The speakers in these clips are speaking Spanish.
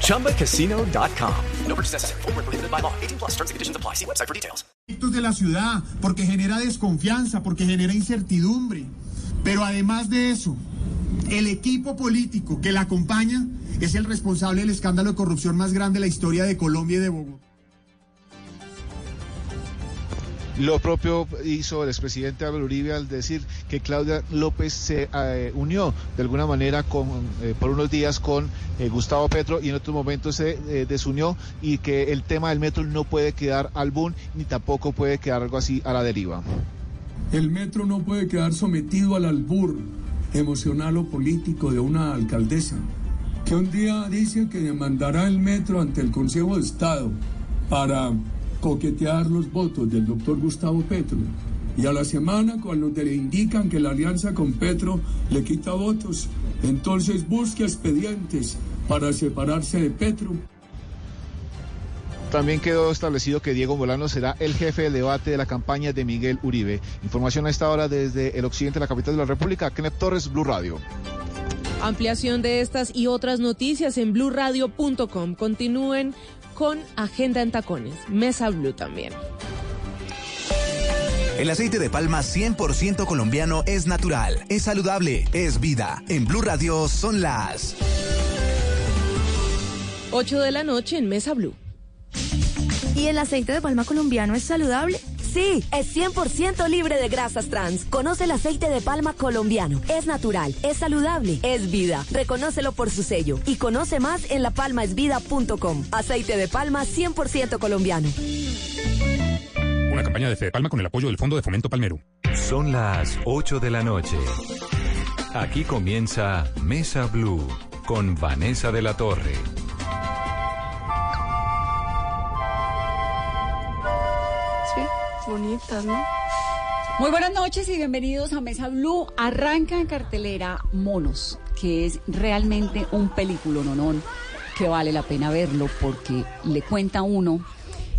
ChumbaCasino.com. No purchase necessary. Full prohibited by law. 18 plus terms and conditions apply. See website for details. de la ciudad, porque genera desconfianza, porque genera incertidumbre. Pero además de eso, el equipo político que la acompaña es el responsable del escándalo de corrupción más grande de la historia de Colombia y de Bogotá. Lo propio hizo el expresidente Álvaro Uribe al decir que Claudia López se eh, unió de alguna manera con, eh, por unos días con eh, Gustavo Petro y en otros momentos se desunió y que el tema del metro no puede quedar al boom ni tampoco puede quedar algo así a la deriva. El metro no puede quedar sometido al albur emocional o político de una alcaldesa que un día dice que demandará el metro ante el Consejo de Estado para coquetear los votos del doctor Gustavo Petro. Y a la semana, cuando le indican que la alianza con Petro le quita votos, entonces busca expedientes para separarse de Petro. También quedó establecido que Diego Molano será el jefe de debate de la campaña de Miguel Uribe. Información a esta hora desde el occidente de la capital de la República, Kenneth Torres, Blue Radio. Ampliación de estas y otras noticias en blurradio.com. Continúen con Agenda en Tacones, Mesa Blue también. El aceite de palma 100% colombiano es natural, es saludable, es vida. En Blue Radio son las 8 de la noche en Mesa Blue. ¿Y el aceite de palma colombiano es saludable? Sí, es 100% libre de grasas trans. Conoce el aceite de palma colombiano. Es natural, es saludable, es vida. Reconócelo por su sello y conoce más en lapalmaesvida.com. Aceite de palma 100% colombiano. Una campaña de Fede Palma con el apoyo del Fondo de Fomento Palmero. Son las 8 de la noche. Aquí comienza Mesa Blue con Vanessa de la Torre. Bonitas, ¿no? Muy buenas noches y bienvenidos a Mesa Blue. Arranca en cartelera Monos, que es realmente un película nonón que vale la pena verlo porque le cuenta uno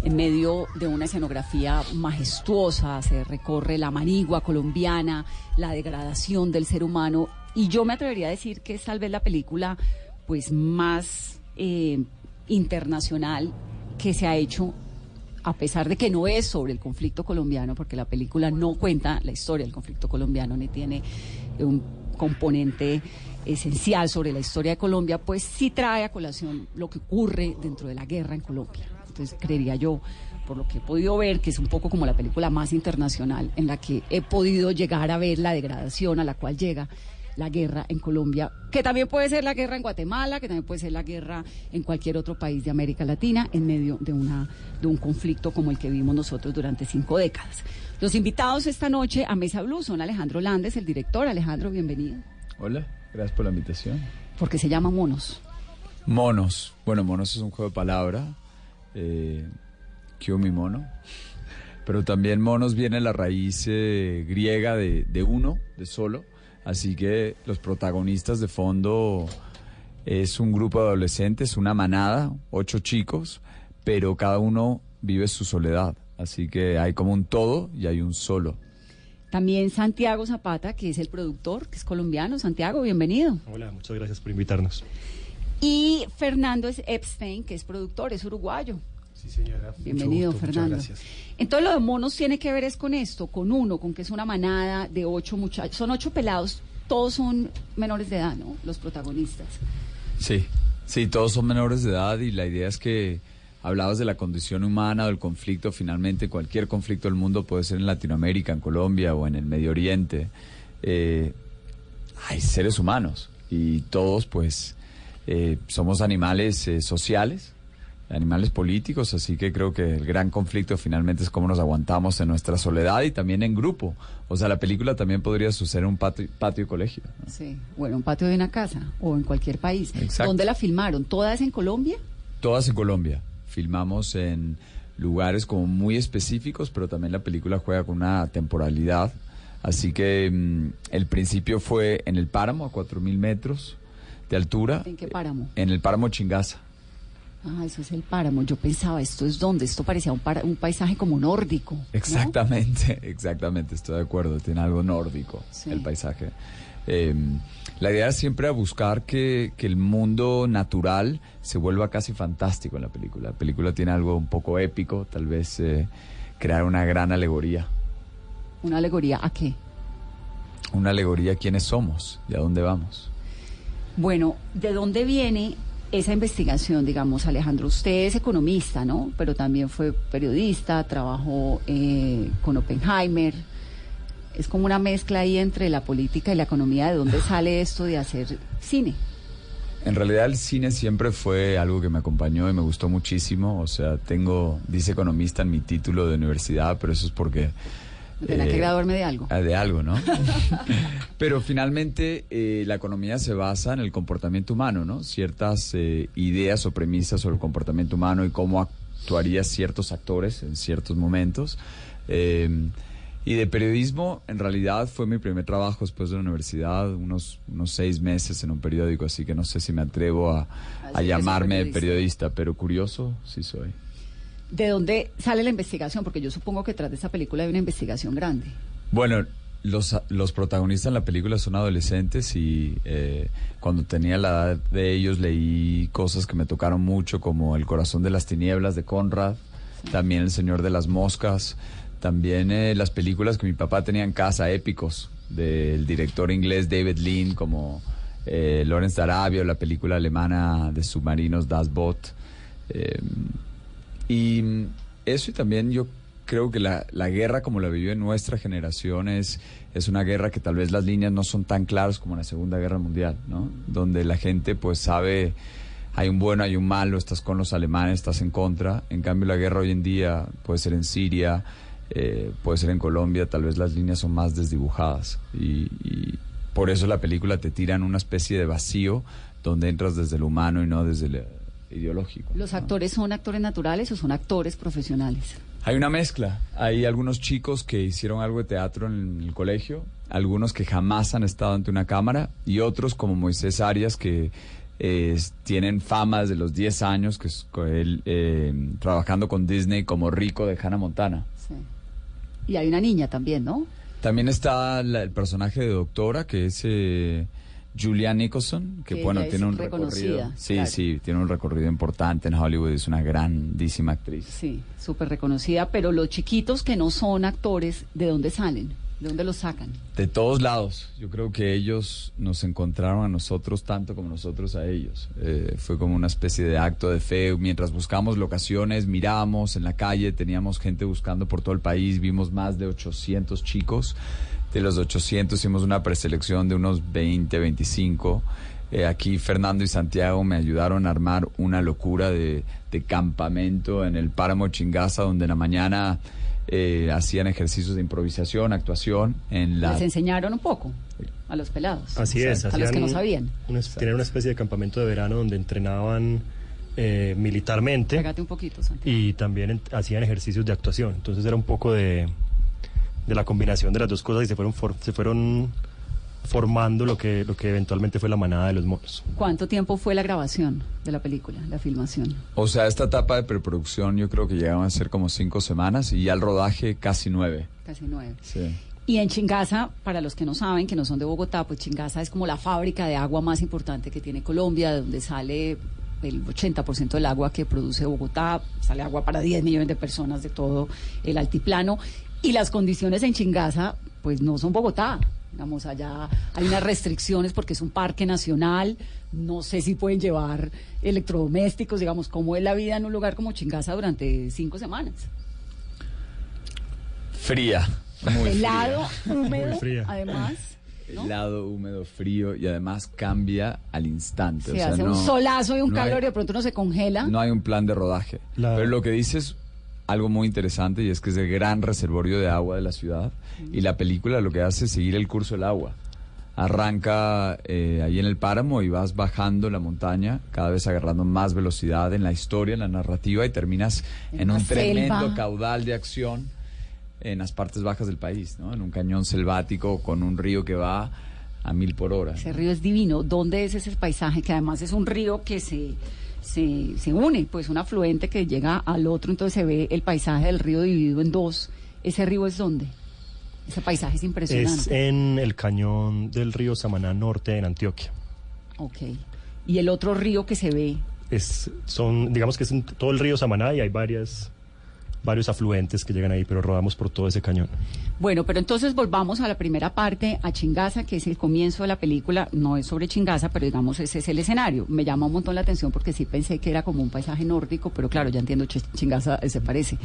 en medio de una escenografía majestuosa, se recorre la manigua colombiana, la degradación del ser humano y yo me atrevería a decir que es tal vez la película pues más eh, internacional que se ha hecho a pesar de que no es sobre el conflicto colombiano, porque la película no cuenta la historia del conflicto colombiano ni tiene un componente esencial sobre la historia de Colombia, pues sí trae a colación lo que ocurre dentro de la guerra en Colombia. Entonces, creería yo, por lo que he podido ver, que es un poco como la película más internacional en la que he podido llegar a ver la degradación a la cual llega la guerra en Colombia, que también puede ser la guerra en Guatemala, que también puede ser la guerra en cualquier otro país de América Latina, en medio de, una, de un conflicto como el que vimos nosotros durante cinco décadas. Los invitados esta noche a Mesa Blue son Alejandro Landes, el director. Alejandro, bienvenido. Hola, gracias por la invitación. ¿Por qué se llama Monos? Monos. Bueno, Monos es un juego de palabra. Eh, mi mono. Pero también monos viene la raíz eh, griega de, de uno, de solo Así que los protagonistas de fondo es un grupo de adolescentes, una manada, ocho chicos, pero cada uno vive su soledad. Así que hay como un todo y hay un solo. También Santiago Zapata, que es el productor, que es colombiano. Santiago, bienvenido. Hola, muchas gracias por invitarnos. Y Fernando Epstein, que es productor, es uruguayo. Sí, señora. Bienvenido, Fernando. Entonces lo de monos tiene que ver es con esto, con uno, con que es una manada de ocho muchachos, son ocho pelados, todos son menores de edad, ¿no? Los protagonistas. Sí, sí, todos son menores de edad y la idea es que hablabas de la condición humana, del conflicto, finalmente cualquier conflicto del mundo puede ser en Latinoamérica, en Colombia o en el Medio Oriente. Eh, hay seres humanos y todos pues eh, somos animales eh, sociales animales políticos, así que creo que el gran conflicto finalmente es cómo nos aguantamos en nuestra soledad y también en grupo. O sea, la película también podría suceder en un patio, patio colegio. Sí, bueno, un patio de una casa o en cualquier país. ¿Dónde la filmaron? ¿Todas en Colombia? Todas en Colombia. Filmamos en lugares como muy específicos, pero también la película juega con una temporalidad. Así que mm, el principio fue en el páramo, a 4.000 metros de altura. ¿En qué páramo? En el páramo Chingaza. Ah, eso es el páramo. Yo pensaba, ¿esto es dónde? Esto parecía un, para- un paisaje como nórdico. ¿no? Exactamente, exactamente, estoy de acuerdo, tiene algo nórdico el paisaje. Eh, la idea siempre era buscar que, que el mundo natural se vuelva casi fantástico en la película. La película tiene algo un poco épico, tal vez eh, crear una gran alegoría. ¿Una alegoría a qué? Una alegoría a quiénes somos y a dónde vamos. Bueno, ¿de dónde viene esa investigación, digamos, Alejandro? Usted es economista, ¿no? Pero también fue periodista, trabajó eh, con Oppenheimer. Es como una mezcla ahí entre la política y la economía. ¿De dónde sale esto de hacer cine? En realidad el cine siempre fue algo que me acompañó y me gustó muchísimo. O sea, tengo, dice economista en mi título de universidad, pero eso es porque... Tendrá que eh, graduarme de algo. ah, De algo, ¿no? Pero finalmente eh, la economía se basa en el comportamiento humano, ¿no? Ciertas eh, ideas o premisas sobre el comportamiento humano y cómo actuarían ciertos actores en ciertos momentos. Eh, y de periodismo, en realidad fue mi primer trabajo después de la universidad, unos, unos seis meses en un periódico, así que no sé si me atrevo a, a que llamarme periodista. periodista, pero curioso sí soy. ¿De dónde sale la investigación? Porque yo supongo que tras de esta película hay una investigación grande. Bueno, los, los protagonistas en la película son adolescentes y eh, cuando tenía la edad de ellos leí cosas que me tocaron mucho como El corazón de las tinieblas de Conrad, también El Señor de las Moscas, también eh, las películas que mi papá tenía en casa, épicos, del director inglés David Lean, como eh, Lawrence de Arabia, o la película alemana de submarinos Das Boot. Y eso y también yo creo que la, la guerra como la vivió en nuestra generación es, una guerra que tal vez las líneas no son tan claras como en la Segunda Guerra Mundial, ¿no? Donde la gente pues sabe, hay un bueno, hay un malo, estás con los alemanes, estás en contra. En cambio la guerra hoy en día puede ser en Siria, eh, puede ser en Colombia, tal vez las líneas son más desdibujadas. Y, y por eso la película te tira en una especie de vacío donde entras desde lo humano y no desde lo ideológico. ¿Los actores son actores naturales o son actores profesionales? Hay una mezcla. Hay algunos chicos que hicieron algo de teatro en el colegio, algunos que jamás han estado ante una cámara y otros como Moisés Arias que eh, tienen fama desde los 10 años, que es co- él eh, trabajando con Disney como rico de Hannah Montana. Sí. Y hay una niña también, ¿no? También está la- el personaje de doctora que es eh, Julia Nicholson, que, Que bueno, tiene un recorrido. Sí, claro. sí, tiene un recorrido importante en Hollywood, es una grandísima actriz. Sí, súper reconocida, pero los chiquitos que no son actores, ¿de dónde salen? ¿De dónde los sacan? De todos lados. Yo creo que ellos nos encontraron a nosotros tanto como nosotros a ellos. Eh, fue como una especie de acto de fe. Mientras buscamos locaciones, mirábamos en la calle, teníamos gente buscando por todo el país, vimos más de 800 chicos. De los 800 hicimos una preselección de unos 20, 25. Eh, aquí Fernando y Santiago me ayudaron a armar una locura de, de campamento en el páramo Chingaza, donde en la mañana eh, hacían ejercicios de improvisación, actuación en la... Les enseñaron un poco a los pelados. Así es. A los que no sabían. una- tenían una especie de campamento de verano donde entrenaban eh, militarmente Pégate un poquito, Santiago. y también en- hacían ejercicios de actuación. Entonces era un poco de, de la combinación de las dos cosas y se fueron, for- se fueron formando lo que, lo que eventualmente fue la manada de los monos. ¿Cuánto tiempo fue la grabación de la película, la filmación? O sea, esta etapa de preproducción yo creo que llegaban a ser como cinco semanas y ya el rodaje casi nueve. Casi nueve. Sí. Y en Chingaza, para los que no saben, que no son de Bogotá, pues Chingaza es como la fábrica de agua más importante que tiene Colombia, de donde sale el 80% del agua que produce Bogotá, sale agua para 10 millones de personas de todo el altiplano. Y las condiciones en Chingaza, pues no son Bogotá. Digamos, allá hay unas restricciones porque es un parque nacional, no sé si pueden llevar electrodomésticos, digamos, cómo es la vida en un lugar como Chingaza durante cinco semanas. Fría. Muy Helado, fría. húmedo, Muy fría. además. Helado, húmedo, frío y además cambia al instante. Se o sea, hace un no- solazo y un no hay- calor y de pronto uno se congela. No hay un plan de rodaje. Pero lo que dices algo muy interesante y es que es el gran reservorio de agua de la ciudad y la película lo que hace es seguir el curso del agua. Arranca eh, ahí en el páramo y vas bajando la montaña, cada vez agarrando más velocidad en la historia, en la narrativa y terminas en, En un tremendo selva. caudal de acción en las partes bajas del país, ¿no? En un cañón selvático con un río que va a mil por hora. Ese río es divino. ¿Dónde es ese paisaje? Que además es un río que se, se, se une, pues un afluente que llega al otro, entonces se ve el paisaje del río dividido en dos. ¿Ese río es dónde? Ese paisaje es impresionante. Es en el cañón del río Samaná Norte en Antioquia. Ok. Y el otro río que se ve, Es, son, digamos que es en todo el río Samaná y hay varias, varios afluentes que llegan ahí, pero rodamos por todo ese cañón. Bueno, pero entonces volvamos a la primera parte, a Chingaza, que es el comienzo de la película. No es sobre Chingaza, pero digamos ese es el escenario. Me llama un montón la atención porque sí pensé que era como un paisaje nórdico, pero claro, ya entiendo, Ch- Chingaza se parece.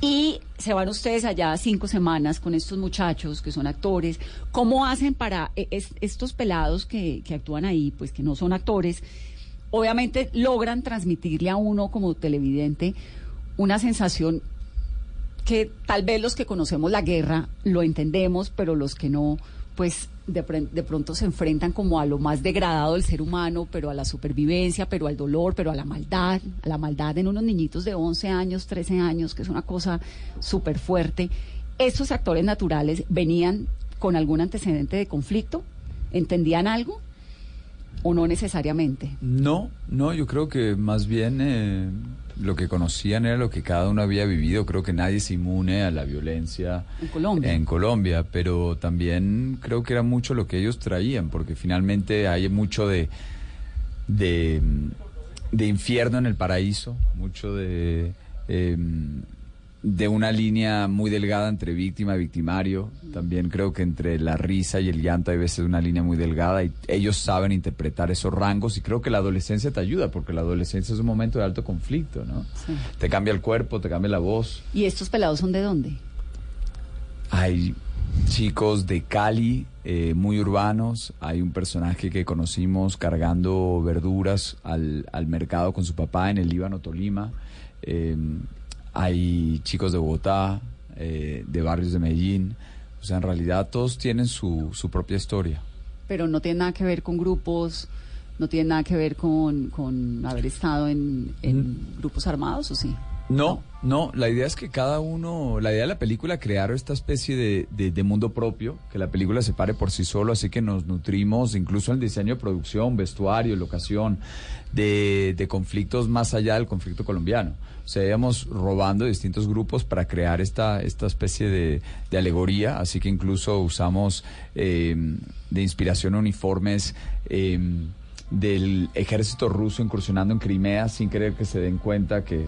Y se van ustedes allá cinco semanas con estos muchachos que son actores. ¿Cómo hacen para es- estos pelados que, que actúan ahí, pues que no son actores? Obviamente logran transmitirle a uno como televidente una sensación que tal vez los que conocemos la guerra lo entendemos, pero los que no, pues de, de pronto se enfrentan como a lo más degradado del ser humano, pero a la supervivencia, pero al dolor, pero a la maldad, a la maldad en unos niñitos de 11 años, 13 años, que es una cosa súper fuerte. ¿Estos actores naturales venían con algún antecedente de conflicto? ¿Entendían algo? ¿O no necesariamente? No, no, yo creo que más bien eh, lo que conocían era lo que cada uno había vivido. Creo que nadie se inmune a la violencia En Colombia. en Colombia, pero también creo que era mucho lo que ellos traían, porque finalmente hay mucho de, de, de infierno en el paraíso, mucho de, em, de una línea muy delgada entre víctima y victimario. También creo que entre la risa y el llanto hay veces una línea muy delgada y ellos saben interpretar esos rangos y creo que la adolescencia te ayuda, porque la adolescencia es un momento de alto conflicto, ¿no? Sí. Te cambia el cuerpo, te cambia la voz. ¿Y estos pelados son de dónde? Hay chicos de Cali, eh, muy urbanos. Hay un personaje que conocimos cargando verduras al, al mercado con su papá en el Líbano, Tolima. Eh, hay chicos de Bogotá, eh, de barrios de Medellín. O sea, en realidad todos tienen su, su propia historia. pero no tiene nada que ver con grupos, no tiene nada que ver con, con haber estado en, en grupos armados, ¿o sí? No, no, la idea es que cada uno, la idea de la película crear esta especie de, de- de mundo propio, que la película se pare por sí solo, así que nos nutrimos incluso en el diseño de producción, vestuario, locación, de, de conflictos más allá del conflicto colombiano. O sea, íbamos robando distintos grupos para crear esta, esta especie de, de alegoría, así que incluso usamos eh, de inspiración uniformes. eh, del ejército ruso incursionando en Crimea sin querer que se den cuenta que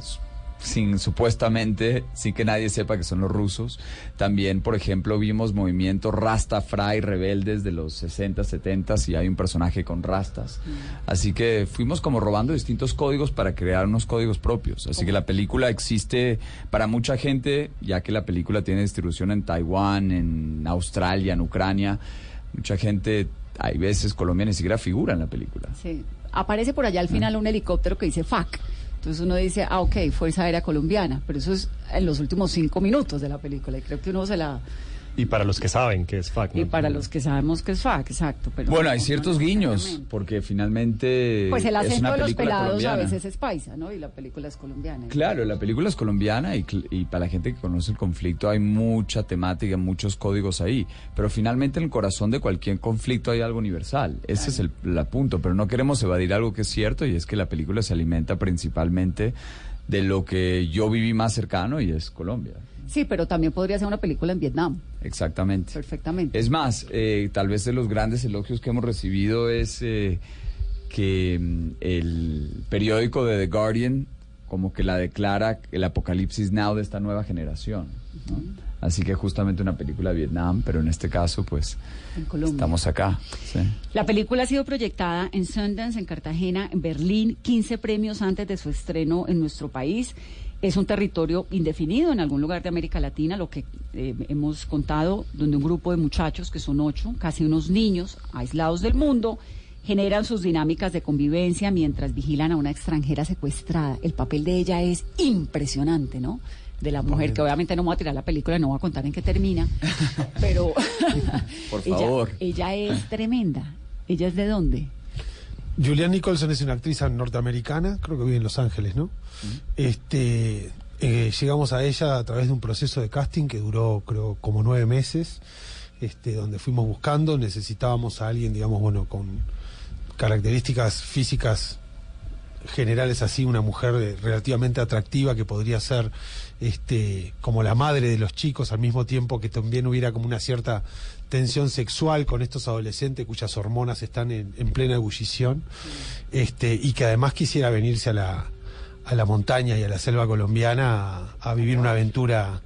sin supuestamente, sin que nadie sepa que son los rusos. También, por ejemplo, vimos movimientos Rastafari rebeldes de los 60, 70 y hay un personaje con rastas. Así que fuimos como robando distintos códigos para crear unos códigos propios. Así que la película existe para mucha gente, ya que la película tiene distribución en Taiwán, en Australia, en Ucrania. Mucha gente, hay veces Colombia ni siquiera figura en la película. Sí. Aparece por allá al final un helicóptero que dice FAC. Entonces uno dice, ah, ok, Fuerza Aérea Colombiana, pero eso es en los últimos cinco minutos de la película y creo que uno se la... Y para los que saben que es FAC. Y ¿no? para los que sabemos que es FAC, exacto. Pero Bueno, no, hay no ciertos guiños, porque finalmente Pues el es acento una de los película pelados a colombiana. veces es paisa, ¿no? Y la película es colombiana. Claro, la película es colombiana y, y para la gente que conoce el conflicto hay mucha temática, muchos códigos ahí. Pero finalmente en el corazón de cualquier conflicto hay algo universal. Ese es el, la punto. Pero no queremos evadir algo que es cierto y es que la película se alimenta principalmente de lo que yo viví más cercano y es Colombia. Sí, pero también podría ser una película en Vietnam, Exactamente. perfectamente. Es más, eh, tal vez de los grandes elogios que hemos recibido es eh, que mm, el periódico de The Guardian como que la declara el apocalipsis now de esta nueva generación. ¿no? Así que justamente una película de Vietnam, pero en este caso pues En estamos acá. sí. La película ha sido proyectada en Sundance, en Cartagena, en Berlín, 15 premios antes de su estreno en nuestro país. Es un territorio indefinido en algún lugar de América Latina, lo que eh, hemos contado, donde un grupo de muchachos, que son ocho, casi unos niños aislados del mundo, generan sus dinámicas de convivencia mientras vigilan a una extranjera secuestrada. El papel de ella es impresionante, ¿no? de la mujer, que obviamente no voy a tirar la película, no voy a contar en qué termina, pero Por ella- favor. ella es tremenda. ¿Ella es de dónde? Julianne Nicholson es una actriz norteamericana, creo que vive en Los Ángeles, ¿no? Este, eh, llegamos a ella a través de un proceso de casting que duró, creo, como nueve meses, este, donde fuimos buscando, necesitábamos a alguien, digamos, bueno, con características físicas generales así, una mujer relativamente atractiva que podría ser este como la madre de los chicos al mismo tiempo que también hubiera como una cierta tensión sexual con estos adolescentes cuyas hormonas están en, en plena ebullición este y que además quisiera venirse a la a la montaña y a la selva colombiana a, a vivir una aventura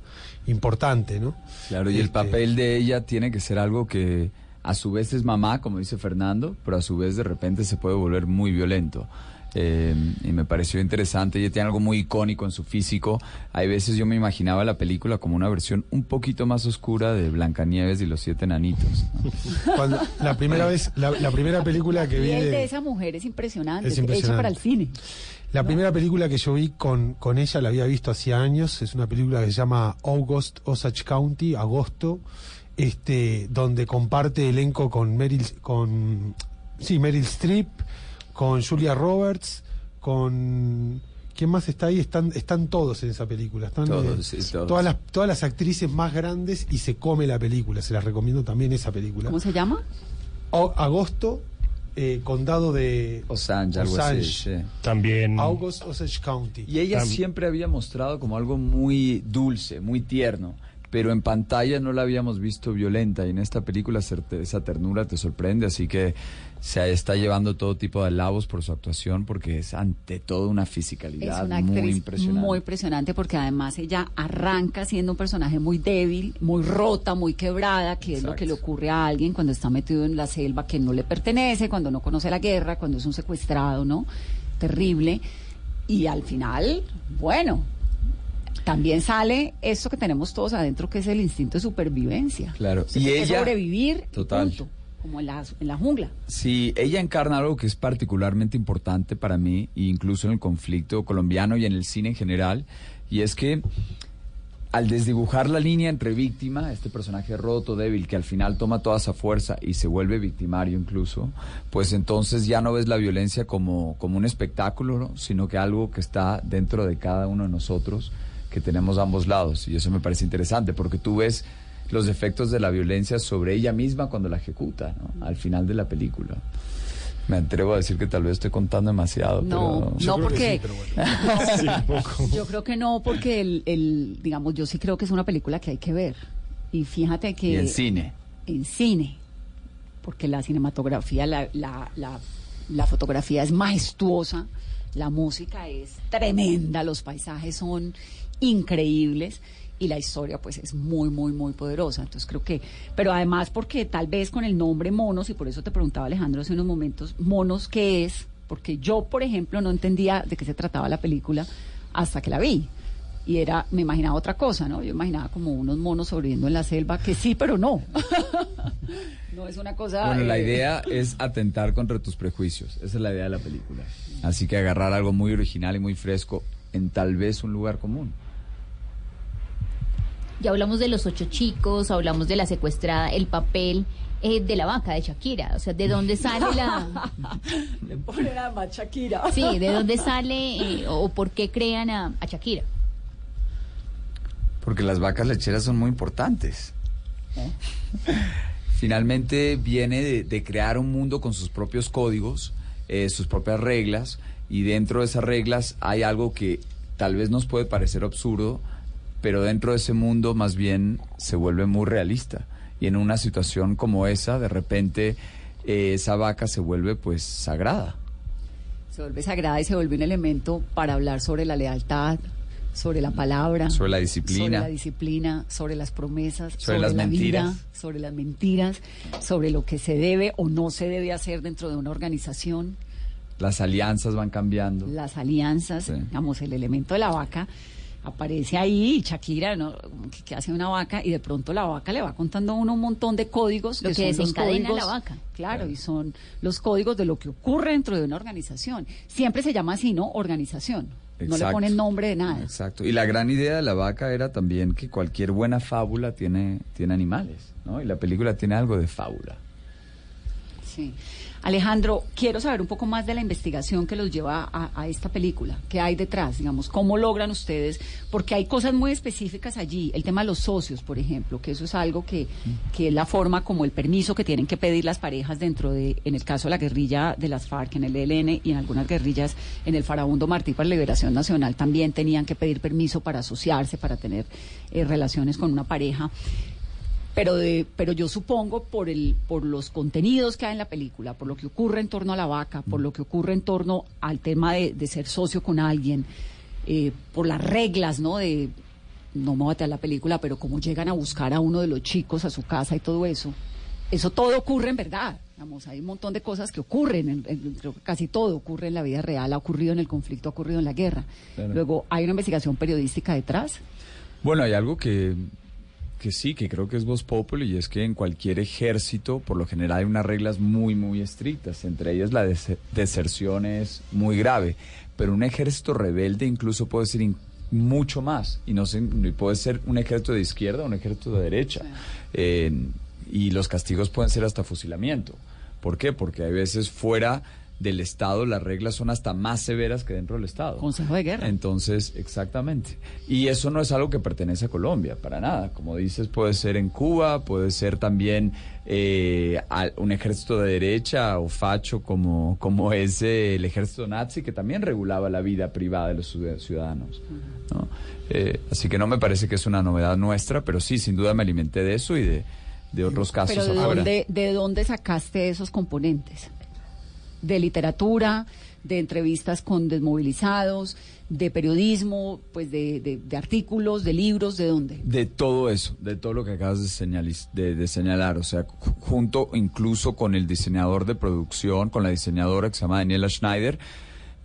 importante, ¿no? Claro, y el Este, papel de ella tiene que ser algo que a su vez es mamá, como dice Fernando, pero a su vez de repente se puede volver muy violento. Eh, y me pareció interesante, ella tiene algo muy icónico en su físico. Hay veces yo me imaginaba la película como una versión un poquito más oscura de Blancanieves y los siete enanitos. ¿no? Cuando, la primera vez, la, la primera película que vi de de, esa mujer es impresionante, Es hecha impresionante. para el cine. La primera película que yo vi con, con ella la había visto hacía años, es una película que se llama August Osage County, Agosto, este, donde comparte elenco con Meryl, con sí, Meryl Streep, con Julia Roberts, con ¿quién más está ahí? Están, están todos en esa película, están Todos, eh, sí, todos. todas las todas las actrices más grandes y se come la película, se las recomiendo también esa película. ¿Cómo se llama? O- Agosto, eh, condado de Osage, algo así, Osage. sí. También. August Osage County. Y ella Tam- siempre había mostrado como algo muy dulce, muy tierno, pero en pantalla no la habíamos visto violenta y en esta película esa ternura te sorprende, así que se está llevando todo tipo de alabos por su actuación porque es ante todo una Es fisicalidad una muy impresionante. muy impresionante porque además ella arranca siendo un personaje muy débil, muy rota, muy quebrada, que es lo que le ocurre a alguien cuando está metido en la selva que no le pertenece, cuando no conoce la guerra, cuando es un secuestrado, ¿no? Terrible. Y al final, bueno, también sale eso que tenemos todos adentro, que es el instinto de supervivencia. Claro. Y ella- sobrevivir, Total. punto, como en la, jungla. Sí, ella encarna algo que es particularmente importante para mí, incluso en el conflicto colombiano y en el cine en general, y es que al desdibujar la línea entre víctima, este personaje roto, débil, que al final toma toda esa fuerza y se vuelve victimario incluso, pues entonces ya no ves la violencia como, como un espectáculo, ¿no? sino que algo que está dentro de cada uno de nosotros, que tenemos ambos lados. Y eso me parece interesante, porque tú ves los efectos de la violencia sobre ella misma cuando la ejecuta, ¿no? al final de la película. Me atrevo a decir que tal vez estoy contando demasiado, No, pero... no porque no, Sí, un poco. yo creo que no porque el, el, digamos yo sí creo que es una película que hay que ver y fíjate que Y en cine. en cine porque la cinematografía la, la, la, la fotografía es majestuosa la música es tremenda los paisajes son increíbles y la historia pues es muy muy muy poderosa entonces creo que pero además porque tal vez con el nombre monos y por eso te preguntaba Alejandro hace unos momentos monos qué es porque yo por ejemplo no entendía de qué se trataba la película hasta que la vi y era me imaginaba otra cosa no yo imaginaba como unos monos sobreviviendo en la selva que sí pero no no es una cosa Bueno, la eh, idea es atentar contra tus prejuicios. Esa es la idea de la película. Así que agarrar algo muy original y muy fresco en tal vez un lugar común. Ya hablamos de los ocho chicos, hablamos de la secuestrada, el papel eh, de la vaca de Shakira. O sea, ¿de dónde sale la...? Le ponen además Shakira. Sí, ¿de dónde sale eh, o por qué crean a, a Shakira? Porque las vacas lecheras son muy importantes. Finalmente viene de, de crear un mundo con sus propios códigos, eh, sus propias reglas, y dentro de esas reglas hay algo que tal vez nos puede parecer absurdo, pero dentro de ese mundo más bien se vuelve muy realista. Y en una situación como esa, de repente eh, esa vaca se vuelve pues sagrada. se vuelve sagrada y se vuelve un elemento para hablar sobre la lealtad, sobre la palabra, Sobre la disciplina. sobre la disciplina, sobre las promesas, Sobre las la mentiras. vida, sobre las mentiras, sobre lo que se debe o no se debe hacer dentro de una organización, Las alianzas van cambiando. las alianzas, digamos, el elemento de la vaca aparece ahí Shakira, ¿no? que, que hace una vaca y de pronto la vaca le va contando a uno un montón de códigos Lo que son los desencadena códigos- la vaca. Claro, y son los códigos de lo que ocurre dentro de una organización. Siempre se llama así, ¿no? Organización. No le Exacto. ponen nombre de nada. Exacto. Y la gran idea de la vaca era también que cualquier buena fábula tiene, tiene animales, ¿no? Y la película tiene algo de fábula. Sí. Alejandro, quiero saber un poco más de la investigación que los lleva a, a esta película. ¿Qué hay detrás? Digamos, ¿cómo logran ustedes? Porque hay cosas muy específicas allí. El tema de los socios, por ejemplo, que eso es algo que, que es la forma como el permiso que tienen que pedir las parejas dentro de, en el caso de la guerrilla de las FARC, en el ELN y en algunas guerrillas, en el Farabundo Martí para la Liberación Nacional, también tenían que pedir permiso para asociarse, para tener eh, relaciones con una pareja pero de, pero yo supongo por el por los contenidos que hay en la película, por lo que ocurre en torno a la vaca, por lo que ocurre en torno al tema de, de ser socio con alguien, eh, por las reglas, ¿no? De no me voy a la película, pero cómo llegan a buscar a uno de los chicos a su casa y todo eso. Eso todo ocurre en verdad. Digamos, hay un montón de cosas que ocurren, en- en- casi todo ocurre en la vida real, ha ocurrido en el conflicto, ha ocurrido en la guerra. Claro. Luego, hay una investigación periodística detrás. Bueno, hay algo que, que sí, que creo que es Voz Populi, y es que en cualquier ejército, por lo general, hay unas reglas muy, muy estrictas. Entre ellas, la des- deserción es muy grave. Pero un ejército rebelde incluso puede ser in- mucho más. Y no y puede ser un ejército de izquierda o un ejército de derecha. Eh, y los castigos pueden ser hasta fusilamiento. ¿Por qué? Porque hay veces fuera del Estado las reglas son hasta más severas que dentro del Estado. Consejo de guerra. Entonces, exactamente. Y eso no es algo que pertenece a Colombia, para nada. Como dices, puede ser en Cuba, puede ser también eh, un ejército de derecha o facho como, como es eh, el ejército nazi, que también regulaba la vida privada de los ciud- ciudadanos. ¿no? Eh, así que no me parece que es una novedad nuestra, pero sí, sin duda me alimenté de eso y de, de otros casos Pero ¿de afuera. dónde, ¿de dónde sacaste esos componentes? ¿De literatura, de entrevistas con desmovilizados, de periodismo, pues de, de- de artículos, de libros, de dónde? De todo eso, de todo lo que acabas de, señalar, o sea, ju- junto incluso con el diseñador de producción, con la diseñadora que se llama Daniela Schneider,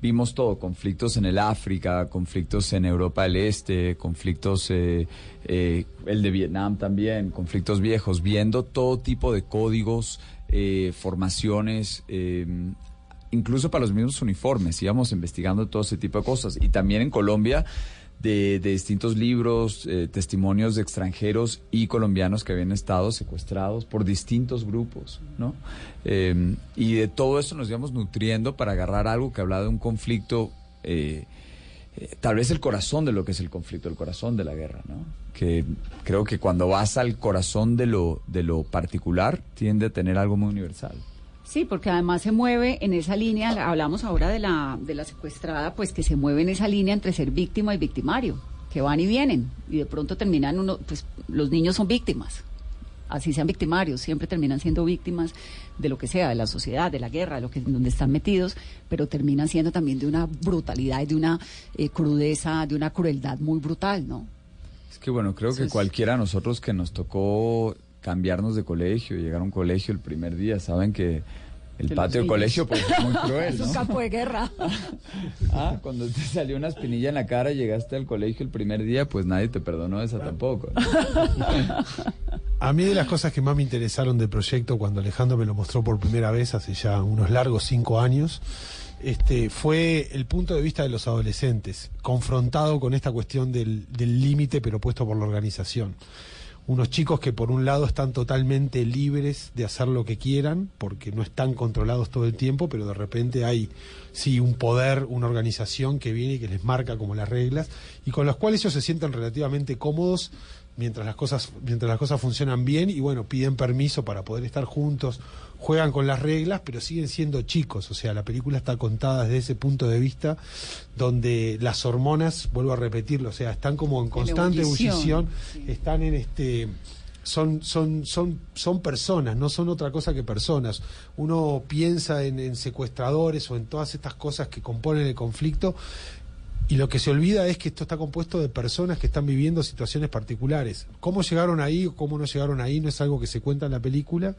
vimos todo, conflictos en el África, conflictos en Europa del Este, conflictos, eh, eh, el de Vietnam también, conflictos viejos, viendo todo tipo de códigos, eh, formaciones, eh, incluso para los mismos uniformes, íbamos investigando todo ese tipo de cosas. Y también en Colombia, de, distintos libros, eh, testimonios de extranjeros y colombianos que habían estado secuestrados por distintos grupos, ¿no? Eh, y de todo eso nos íbamos nutriendo para agarrar algo que hablaba de un conflicto, eh, eh, tal vez el corazón de lo que es el conflicto, el corazón de la guerra, ¿no? Que creo que cuando vas al corazón de lo, de lo particular, tiende a tener algo muy universal. Sí, porque además se mueve en esa línea, la- hablamos ahora de la, de la secuestrada, pues que se mueve en esa línea entre ser víctima y victimario, que van y vienen, y de pronto terminan uno, pues los niños son víctimas, así sean victimarios, siempre terminan siendo víctimas de lo que sea, de la sociedad, de la guerra, de lo que donde están metidos, pero terminan siendo también de una brutalidad y de una eh, crudeza, de una crueldad muy brutal, ¿no? Es que bueno, creo que cualquiera de nosotros que nos tocó cambiarnos de colegio, llegar a un colegio el primer día, saben que el patio del colegio pues es muy cruel, Es un campo de guerra. Ah, cuando te salió una espinilla en la cara, llegaste al colegio el primer día, pues nadie te perdonó esa tampoco. ¿no? A mí de las cosas que más me interesaron del proyecto cuando Alejandro me lo mostró por primera vez hace ya unos largos cinco años, este, fue el punto de vista de los adolescentes, confrontado con esta cuestión del del límite pero puesto por la organización. Unos chicos que por un lado están totalmente libres de hacer lo que quieran, porque no están controlados todo el tiempo, pero de repente hay sí un poder, una organización que viene y que les marca como las reglas, y con los cuales ellos se sienten relativamente cómodos mientras las cosas mientras las cosas funcionan bien y bueno piden permiso para poder estar juntos juegan con las reglas pero siguen siendo chicos o sea la película está contada desde ese punto de vista donde las hormonas vuelvo a repetirlo o sea están como en constante ebullición, ebullición están en este son, son, son, son personas, no son otra cosa que personas. Uno piensa en, en secuestradores o en todas estas cosas que componen el conflicto y lo que se olvida es que esto está compuesto de personas que están viviendo situaciones particulares. ¿Cómo llegaron ahí o cómo no llegaron ahí no es algo que se cuenta en la película,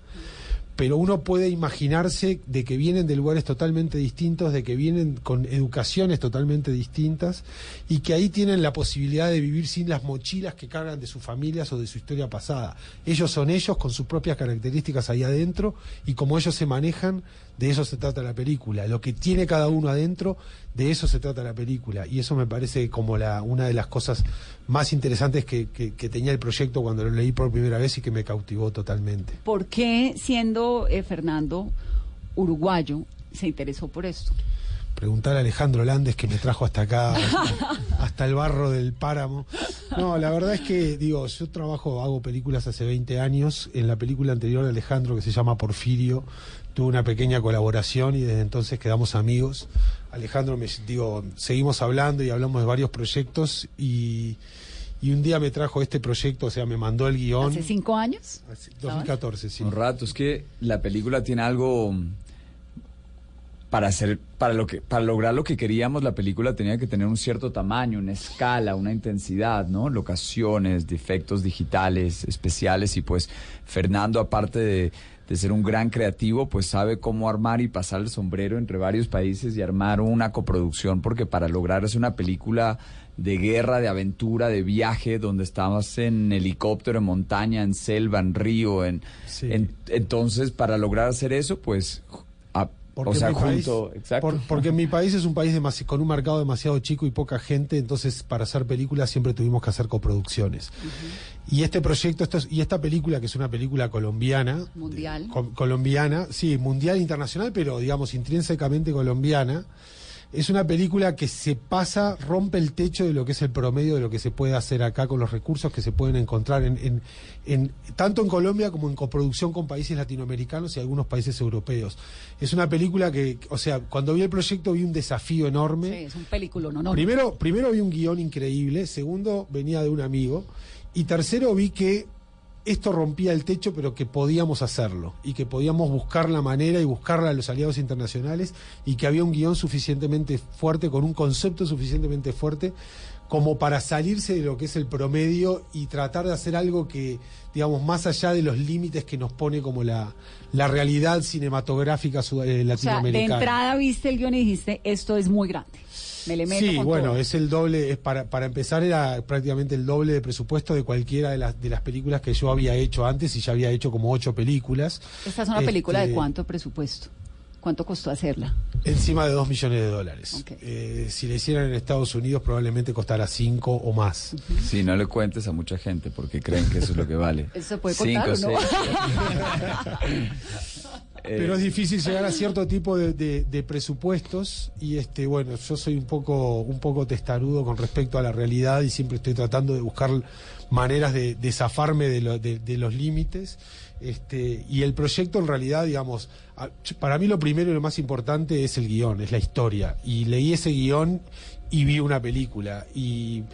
pero uno puede imaginarse de que vienen de lugares totalmente distintos, de que vienen con educaciones totalmente distintas y que ahí tienen la posibilidad de vivir sin las mochilas que cargan de sus familias o de su historia pasada. Ellos son ellos con sus propias características ahí adentro y como ellos se manejan, de eso se trata la película. Lo que tiene cada uno adentro, de eso se trata la película. Y eso me parece como la, una de las cosas más interesantes que, que- que tenía el proyecto cuando lo leí por primera vez y que me cautivó totalmente. ¿Por qué, siendo eh, Fernando uruguayo, se interesó por esto? Preguntar a Alejandro Landes que me trajo hasta acá, hasta el barro del páramo. No, la verdad es que, digo, yo trabajo, hago películas hace 20 años. En la película anterior de Alejandro, que se llama Porfirio, tuve una pequeña colaboración y desde entonces quedamos amigos. Alejandro, me, digo, seguimos hablando y hablamos de varios proyectos y, y un día me trajo este proyecto, o sea, me mandó el guion. ¿Hace cinco años? 2014, sí. Un rato, es que la película tiene algo para hacer, para lo que, para lograr lo que queríamos, la película tenía que tener un cierto tamaño, una escala, una intensidad, ¿no? Locaciones, defectos digitales, especiales, y pues Fernando, aparte de, de ser un gran creativo, pues sabe cómo armar y pasar el sombrero entre varios países y armar una coproducción, porque para lograr hacer una película de guerra, de aventura, de viaje, donde estabas en helicóptero, en montaña, en selva, en río, en, en- entonces para lograr hacer eso, pues, a- o sea, mi país- junto, exacto. por- porque mi país es un país demasi- con un mercado demasiado chico y poca gente, entonces para hacer películas siempre tuvimos que hacer coproducciones. Y este proyecto, esto es- y esta película, que es una película colombiana, Mundial. co- colombiana, sí, mundial internacional, pero digamos intrínsecamente colombiana. Es una película que se pasa, rompe el techo de lo que es el promedio de lo que se puede hacer acá con los recursos que se pueden encontrar en, en- en- tanto en Colombia como en coproducción con países latinoamericanos y algunos países europeos. Es una película que, o sea, cuando vi el proyecto vi un desafío enorme. Sí, es un película, no, no. Primero, primero vi un guion increíble, segundo venía de un amigo y tercero vi que esto rompía el techo, pero que podíamos hacerlo y que podíamos buscar la manera y buscarla a los aliados internacionales y que había un guion suficientemente fuerte, con un concepto suficientemente fuerte como para salirse de lo que es el promedio y tratar de hacer algo que, digamos, más allá de los límites que nos pone como la, la realidad cinematográfica sud- eh, O sea, de latinoamericana. entrada viste el guion y dijiste, esto es muy grande. Me le meto Sí, con bueno, todo. es el doble, es para, para empezar era prácticamente el doble de presupuesto de cualquiera de las, de las películas que yo había hecho antes y ya había hecho como ocho películas. Esta es una película de Este, cuánto presupuesto. ¿Cuánto costó hacerla? Encima de dos millones de dólares. Eh, si la hicieran en Estados Unidos probablemente costara cinco o más. Sí, no le cuentes a mucha gente porque creen que eso es lo que vale. ¿Eso puede contar Cinco, o no? seis. Eh, Pero es difícil llegar a cierto tipo de, de- de presupuestos y este bueno yo soy un poco un poco testarudo con respecto a la realidad y siempre estoy tratando de buscar maneras de, de zafarme de, lo- de- de los límites este y el proyecto en realidad digamos para mí lo primero y lo más importante es el guion es la historia. Y leí ese guion y vi una película. Y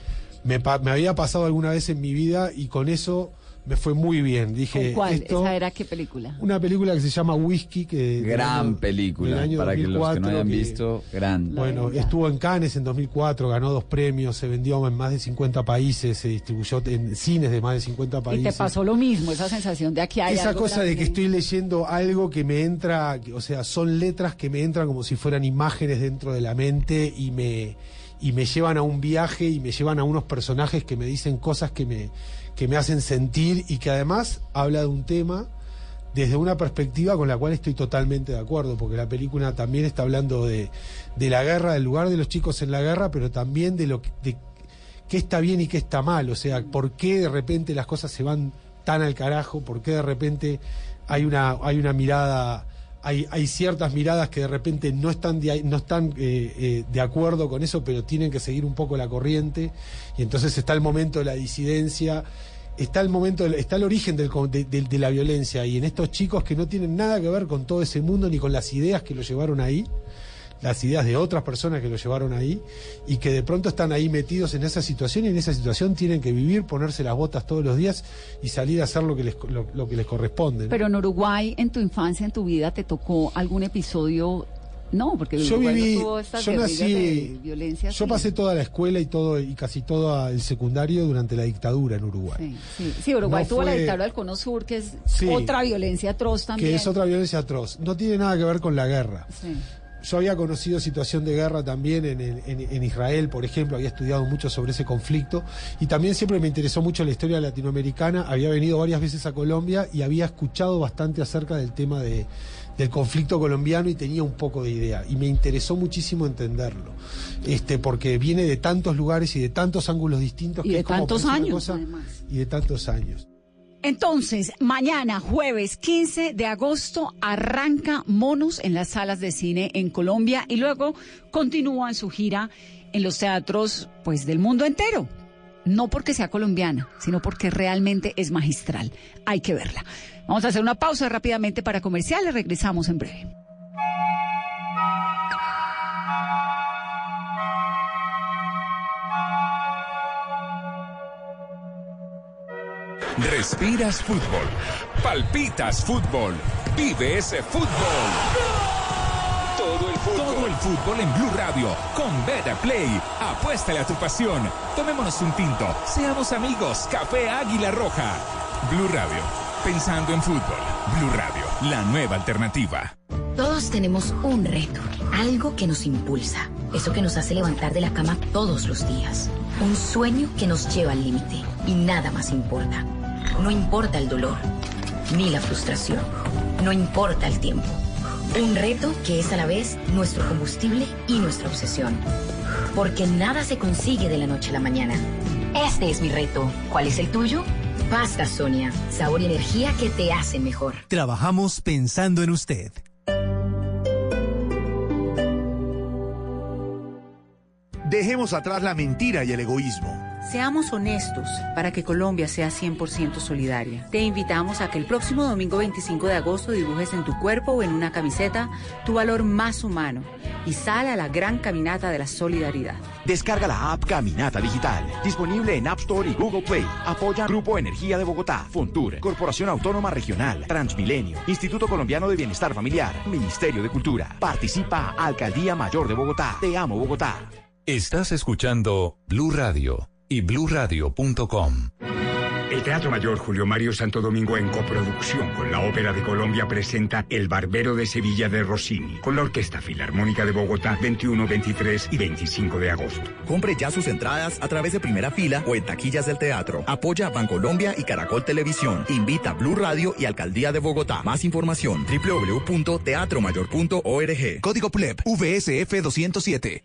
me, me había pasado alguna vez en mi vida y con eso me fue muy bien dije ¿Con cuál? esto ¿Esa era qué película? una película que se llama Whisky que gran año- del película. año Para que los que 2004, no hayan que- visto, gran. bueno, estuvo en Cannes en 2004, ganó dos premios, se vendió en más de 50 países, se distribuyó en cines de más de 50 Y países. te pasó lo mismo, esa sensación de aquí hay Esa algo cosa de que estoy leyendo algo que me entra, o sea, son letras que me entran como si fueran imágenes dentro de la mente y me y me llevan a un viaje y me llevan a unos personajes que me dicen cosas que me que me hacen sentir y que además habla de un tema desde una perspectiva con la cual estoy totalmente de acuerdo, porque la película también está hablando de, de la guerra, del lugar de los chicos en la guerra, pero también de lo que, de qué está bien y qué está mal, o sea, por qué de repente las cosas se van tan al carajo, por qué de repente hay una, hay una mirada, hay, hay ciertas miradas que de repente no están de, no están eh, eh, de acuerdo con eso, pero tienen que seguir un poco la corriente, y entonces está el momento de la disidencia, está el momento, está el origen del de- de la violencia, y en estos chicos que no tienen nada que ver con todo ese mundo ni con las ideas que lo llevaron ahí, las ideas de otras personas que lo llevaron ahí y que de pronto están ahí metidos en esa situación y en esa situación tienen que vivir, ponerse las botas todos los días y salir a hacer lo que les, lo, lo que les corresponde. ¿no? Pero en Uruguay, en tu infancia, en tu vida, ¿te tocó algún episodio No, porque Yo Uruguay no viví, tuvo estas yo nací, de violencia. yo pasé toda la escuela y todo y casi todo el secundario durante la dictadura en Uruguay. Sí, sí, sí, Uruguay No tuvo la dictadura del Cono Sur, que es otra violencia atroz también. que es otra violencia atroz. No tiene nada que ver con la guerra. Yo había conocido situación de guerra también en, en- en Israel, por ejemplo, había estudiado mucho sobre ese conflicto y también siempre me interesó mucho la historia latinoamericana, había venido varias veces a Colombia y había escuchado bastante acerca del tema de, del conflicto colombiano y tenía un poco de idea y me interesó muchísimo entenderlo, este, porque viene de tantos lugares y de tantos ángulos distintos Y que de es como tantos años, cosa- y de tantos años. Entonces, mañana, jueves 15 de agosto, arranca Monos en las salas de cine en Colombia y luego continúa en su gira en los teatros pues del mundo entero. No porque sea colombiana, sino porque realmente es magistral. Hay que verla. Vamos a hacer una pausa rápidamente para comerciales. Regresamos en breve. Respiras fútbol, palpitas fútbol, vive ese fútbol. Todo el fútbol. Todo el fútbol en Blue Radio con Beta Play. Apuéstale a tu pasión. Tomémonos un tinto. Seamos amigos. Café Águila Roja. Blue Radio. Pensando en fútbol. Blue Radio. La nueva alternativa. Todos tenemos un reto, algo que nos impulsa, eso que nos hace levantar de la cama todos los días, un sueño que nos lleva al límite y nada más importa. No importa el dolor, ni la frustración, no importa el tiempo. Un reto que es a la vez nuestro combustible y nuestra obsesión. Porque nada se consigue de la noche a la mañana. Este es mi reto. ¿Cuál es el tuyo? Pasta Sonia, sabor y energía que te hacen mejor. Trabajamos pensando en usted. Dejemos atrás la mentira y el egoísmo. Seamos honestos para que Colombia sea 100% solidaria. Te invitamos a que el próximo domingo 25 de agosto dibujes en tu cuerpo o en una camiseta tu valor más humano y sal a la gran caminata de la solidaridad. Descarga la app Caminata Digital, disponible en App Store y Google Play. Apoya Grupo Energía de Bogotá, Fontur, Corporación Autónoma Regional, Transmilenio, Instituto Colombiano de Bienestar Familiar, Ministerio de Cultura. Participa Alcaldía Mayor de Bogotá. Te amo Bogotá. Estás escuchando Blue Radio y bluradio.com. El Teatro Mayor Julio Mario Santo Domingo en coproducción con la Ópera de Colombia presenta El Barbero de Sevilla de Rossini con la Orquesta Filarmónica de Bogotá 21, 23 y 25 de agosto. Compre ya sus entradas a través de primera fila o en taquillas del teatro. Apoya Bancolombia y Caracol Televisión. Invita Blue Radio y Alcaldía de Bogotá. Más información www.teatromayor.org. Código PLEP VSF 207.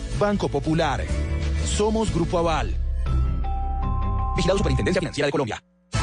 Banco Popular. Somos Grupo Aval. Vigilado Superintendencia Financiera de Colombia.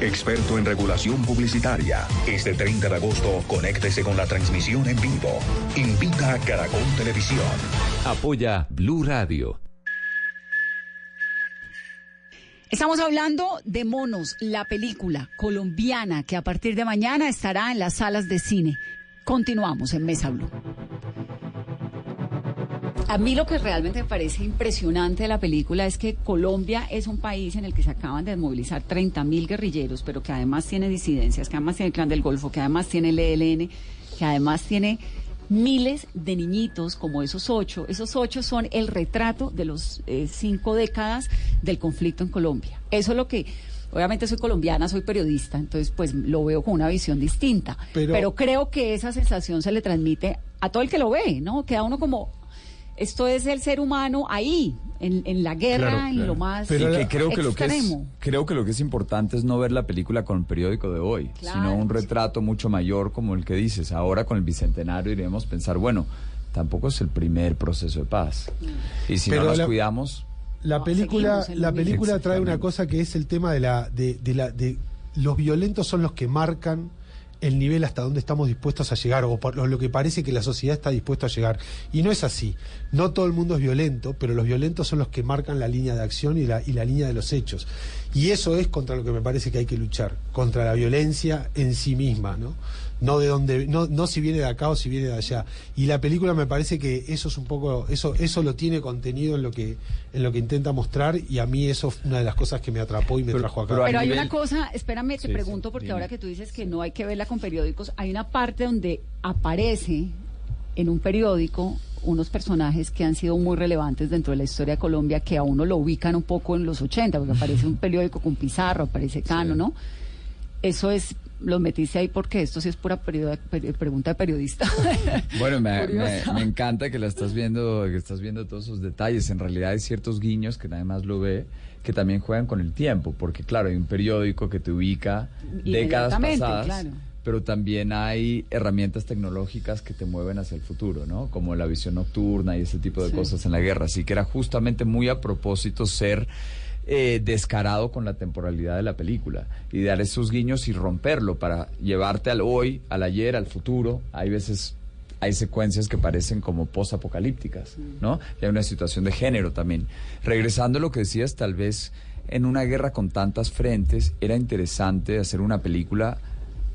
experto en regulación publicitaria. Este 30 de agosto, conéctese con la transmisión en vivo. Invita a Caracol Televisión. Apoya Blue Radio. Estamos hablando de Monos, la película colombiana que a partir de mañana estará en las salas de cine. Continuamos en Mesa Blue. A mí lo que realmente me parece impresionante de la película es que Colombia es un país en el que se acaban de desmovilizar 30 mil guerrilleros, pero que además tiene disidencias, que además tiene el Clan del Golfo, que además tiene el ELN, que además tiene miles de niñitos como esos ocho. Esos ocho son el retrato de los eh, cinco décadas del conflicto en Colombia. Eso es lo que Obviamente soy colombiana, soy periodista, entonces pues lo veo con una visión distinta. Pero- Pero, creo que esa sensación se le transmite a todo el que lo ve, ¿no? Queda uno como, esto es el ser humano ahí, en, en la guerra, Claro, en claro. lo más que creo que lo que es extremo. creo que lo que es importante es no ver la película con el periódico de hoy, Claro. sino un retrato mucho mayor como el que dices. Ahora con el bicentenario iremos a pensar, bueno, tampoco es el primer proceso de paz. Y si Pero no nos la- cuidamos, La película, la película trae una cosa que es el tema de la, de, de la, de los violentos son los que marcan el nivel hasta donde estamos dispuestos a llegar o por lo que parece que la sociedad está dispuesta a llegar y no es así. No todo el mundo es violento, pero los violentos son los que marcan la línea de acción y la, y la línea de los hechos. Y eso es contra lo que me parece que hay que luchar, contra la violencia en sí misma, ¿no? No de donde, no, no si viene de acá o si viene de allá. Y la película me parece que eso es un poco, eso, eso lo tiene contenido en lo que, en lo que intenta mostrar, y a mí eso fue una de las cosas que me atrapó y me trajo acá. Pero hay una cosa, espérame, te Sí, pregunto, sí, porque dime. ahora que tú dices que no hay que verla con periódicos, hay una parte donde aparece en un periódico unos personajes que han sido muy relevantes dentro de la historia de Colombia, que a uno lo ubican un poco en los 80, porque aparece un periódico con Pizarro, aparece Cano, ¿no? Eso es, lo metiste ahí porque esto sí es pura perio- per- pregunta de periodista. Bueno, me, me- Curiosa. me encanta que la estás viendo, que estás viendo todos esos detalles. En realidad hay ciertos guiños que nadie más lo ve, que también juegan con el tiempo, porque claro, hay un periódico que te ubica décadas pasadas, claro. pero también hay herramientas tecnológicas que te mueven hacia el futuro, ¿no? Como la visión nocturna y ese tipo de Sí. cosas en la guerra. Así que era justamente muy a propósito ser eh, descarado con la temporalidad de la película y dar esos guiños y romperlo para llevarte al hoy, al ayer, al futuro. Hay veces hay secuencias que parecen como post-apocalípticas, ¿no? Y hay una situación de género también. Regresando a lo que decías, tal vez en una guerra con tantas frentes era interesante hacer una película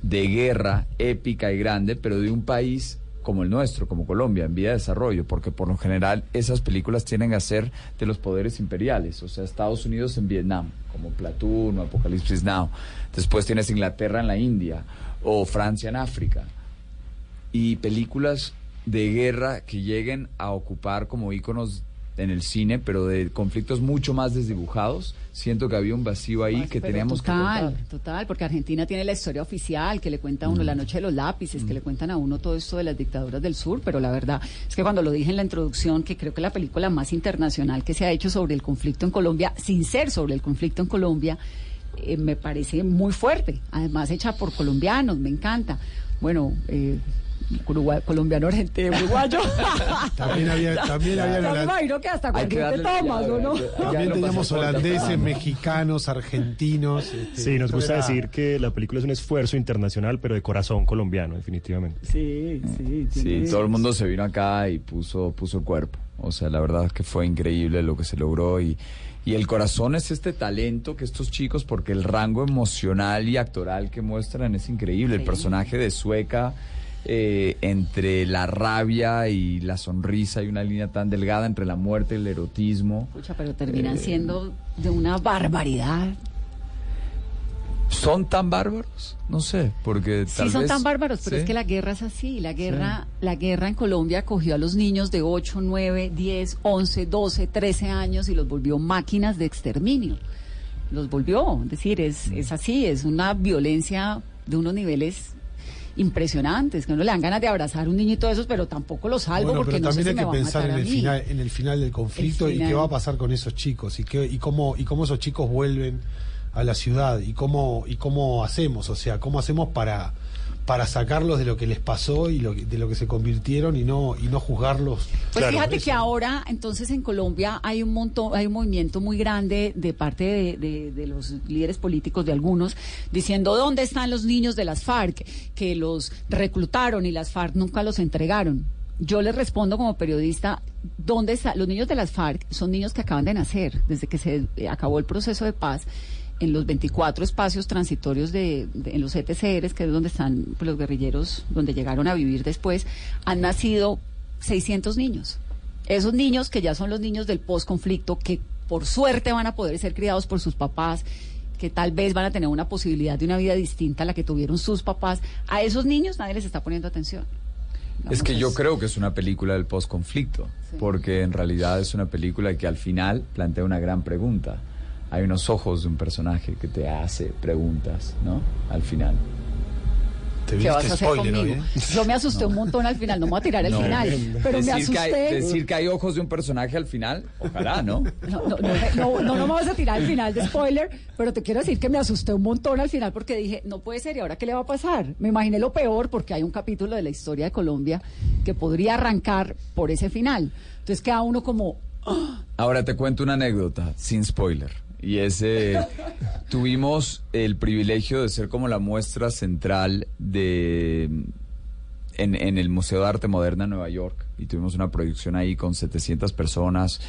de guerra épica y grande, pero de un país como el nuestro, como Colombia, en vía de desarrollo, porque por lo general esas películas tienen a ser de los poderes imperiales, o sea, Estados Unidos en Vietnam, como Platoon o Apocalipsis Now. Después tienes Inglaterra en la India o Francia en África. Y películas de guerra que lleguen a ocupar como íconos en el cine, pero de conflictos mucho más desdibujados. Siento que había un vacío ahí que teníamos que total, contar. total, porque Argentina tiene la historia oficial que le cuenta a uno la noche de los lápices, que le cuentan a uno todo esto de las dictaduras del sur, pero la verdad es que cuando lo dije en la introducción, que creo que la película más internacional que se ha hecho sobre el conflicto en Colombia, sin ser sobre el conflicto en Colombia, eh, me parece muy fuerte, además hecha por colombianos, me encanta. Bueno, eh, Uruguay- colombiano argentino, uruguayo. También había, también había me imagino que hasta cuando te tomas, ¿o no? También teníamos holandeses, mexicanos, argentinos. este, Sí, nos esto gusta era- decir que la película es un esfuerzo internacional, pero de corazón colombiano, definitivamente. Sí, sí. Sí, todo el mundo se vino acá y puso, puso el cuerpo. O sea, la verdad es que fue increíble lo que se logró y, y el corazón es este talento que estos chicos, porque el rango emocional y actoral que muestran es increíble. El personaje de Sueca, eh, entre la rabia y la sonrisa, hay una línea tan delgada entre la muerte y el erotismo. Pucha, pero terminan Eh, siendo de una barbaridad. ¿Son tan bárbaros? No sé, porque tal Sí, son vez- tan bárbaros, pero Sí. es que la guerra es así. La guerra, la guerra en Colombia cogió a los niños de 8, 9, 10, 11, 12, 13 años y los volvió máquinas de exterminio. Los volvió. Es decir, es, es así, es una violencia de unos niveles impresionantes, que uno le dan ganas de abrazar a un niño y todo eso, pero tampoco lo salvo Bueno, porque pero no sé si hay me que va a pensar matar en a el mí. final, en el final del conflicto y qué va a pasar con esos chicos y qué y cómo y cómo esos chicos vuelven a la ciudad y cómo y cómo hacemos, o sea, cómo hacemos para para sacarlos de lo que les pasó y lo que- de lo que se convirtieron y no y no juzgarlos. Pues fíjate que ahora, entonces en Colombia hay un montón, hay un movimiento muy grande de parte de, de- de los líderes políticos, de algunos, diciendo dónde están los niños de las FARC, que los reclutaron y las FARC nunca los entregaron. Yo les respondo como periodista, ¿dónde están los niños de las FARC? Son niños que acaban de nacer, desde que se acabó el proceso de paz en los 24 espacios transitorios de, de- en los ETCRs, que es donde están pues, los guerrilleros, donde llegaron a vivir después, han nacido 600 niños. Esos niños que ya son los niños del posconflicto, que por suerte van a poder ser criados por sus papás, que tal vez van a tener una posibilidad de una vida distinta a la que tuvieron sus papás, a esos niños nadie les está poniendo atención. Es que yo creo que es una película del posconflicto, porque en realidad es una película que al final plantea una gran pregunta. Hay unos ojos de un personaje que te hace preguntas, ¿no? Al final. ¿Qué vas a hacer conmigo? Yo me asusté un montón al final, no me voy a tirar el No. final, pero me Decir que hay- asusté. decir que hay ojos de un personaje al final, ojalá, ¿no? No, no, no, no, no, no me vas a tirar el final de spoiler, pero te quiero decir que me asusté un montón al final porque dije, no puede ser, ¿y ahora qué le va a pasar? Me imaginé lo peor porque hay un capítulo de la historia de Colombia que podría arrancar por ese final. Entonces queda uno como, Ahora te cuento una anécdota, sin spoiler. Y es, eh, tuvimos el privilegio de ser como la muestra central de en, en el Museo de Arte Moderna en Nueva York. Y tuvimos una proyección ahí con 700 personas.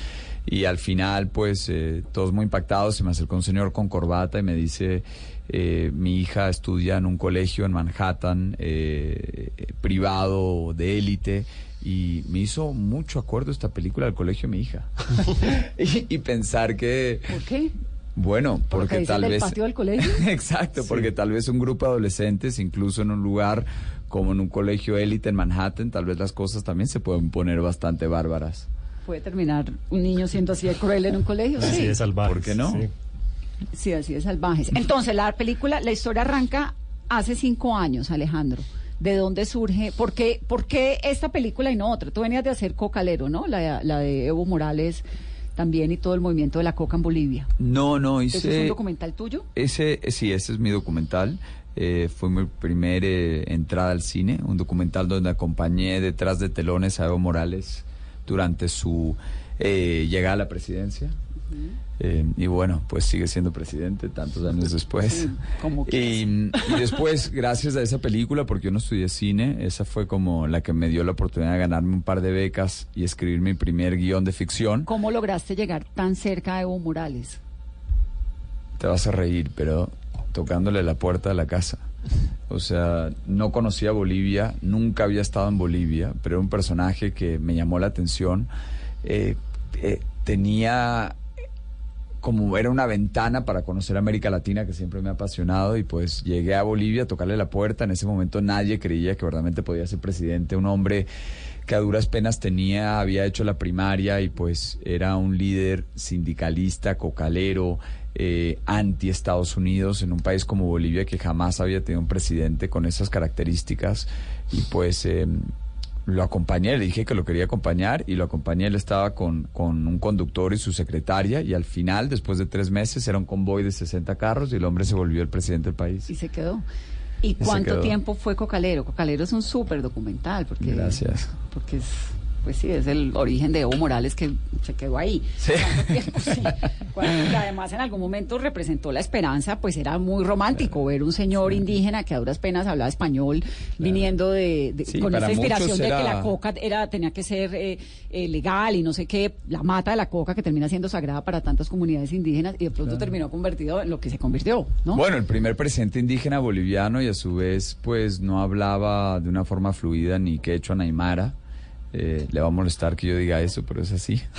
Y al final, pues, eh, todos muy impactados. Se me acercó un señor con corbata y me dice, eh, mi hija estudia en un colegio en Manhattan, eh, eh, privado, de élite. Y me hizo mucho acuerdo esta película del colegio de mi hija. y, y pensar que... ¿por qué? Bueno, ¿Por lo que porque tal vez... patio del colegio? Exacto, porque tal vez un grupo de adolescentes, incluso en un lugar como en un colegio élite en Manhattan, tal vez las cosas también se pueden poner bastante bárbaras. puede terminar un niño siendo así de cruel en un colegio. Así sí. de salvajes. ¿Por qué no? sí. Sí, así de salvajes. Entonces, la película, la historia arranca hace cinco años, Alejandro. ¿De dónde surge? ¿Por qué, por qué esta película y no otra? Tú venías de hacer Cocalero, ¿no? La, la de Evo Morales también y todo el movimiento de la coca en Bolivia. No, no, ¿Ese es un hice... documental tuyo? Ese, eh, sí, ese es mi documental. Eh, fue mi primera entrada al cine, un documental donde acompañé detrás de telones a Evo Morales durante su eh, llegada a la presidencia. Eh, y bueno, pues sigue siendo presidente tantos años después. Como y, y después, gracias a esa película, porque yo no estudié cine, esa fue como la que me dio la oportunidad de ganarme un par de becas y escribir mi primer guion de ficción. ¿Cómo lograste llegar tan cerca a Evo Morales? Te vas a reír, pero tocándole la puerta de la casa. O sea, no conocía Bolivia, nunca había estado en Bolivia, pero era un personaje que me llamó la atención. Eh, eh, tenía como era una ventana para conocer América Latina que siempre me ha apasionado y pues llegué a Bolivia a tocarle la puerta. En ese momento nadie creía que verdaderamente podía ser presidente, un hombre que a duras penas tenía, había hecho la primaria y pues era un líder sindicalista, cocalero, eh, anti Estados Unidos en un país como Bolivia que jamás había tenido un presidente con esas características y pues eh, lo acompañé, le dije que lo quería acompañar y lo acompañé, él estaba con, con un conductor y su secretaria y al final, después de tres meses, era un convoy de 60 carros y el hombre se volvió el presidente del país. Y se quedó. ¿Y cuánto quedó. tiempo fue Cocalero? Cocalero es un súper documental porque Gracias. porque es pues sí, es el origen de Evo Morales que se quedó ahí. Sí. ¿Cuánto tiempo? Sí. Cuando- que además en algún momento representó la esperanza, pues era muy romántico ver un señor indígena que a duras penas hablaba español, viniendo de, de- Sí, con esa inspiración de que la coca era tenía que ser eh, eh, legal y no sé qué, la mata de la coca que termina siendo sagrada para tantas comunidades indígenas y de pronto terminó convertido en lo que se convirtió, ¿no? Bueno, el primer presidente indígena boliviano y a su vez pues no hablaba de una forma fluida ni quechua ni aymara. Eh, le va a molestar que yo diga eso, pero es así.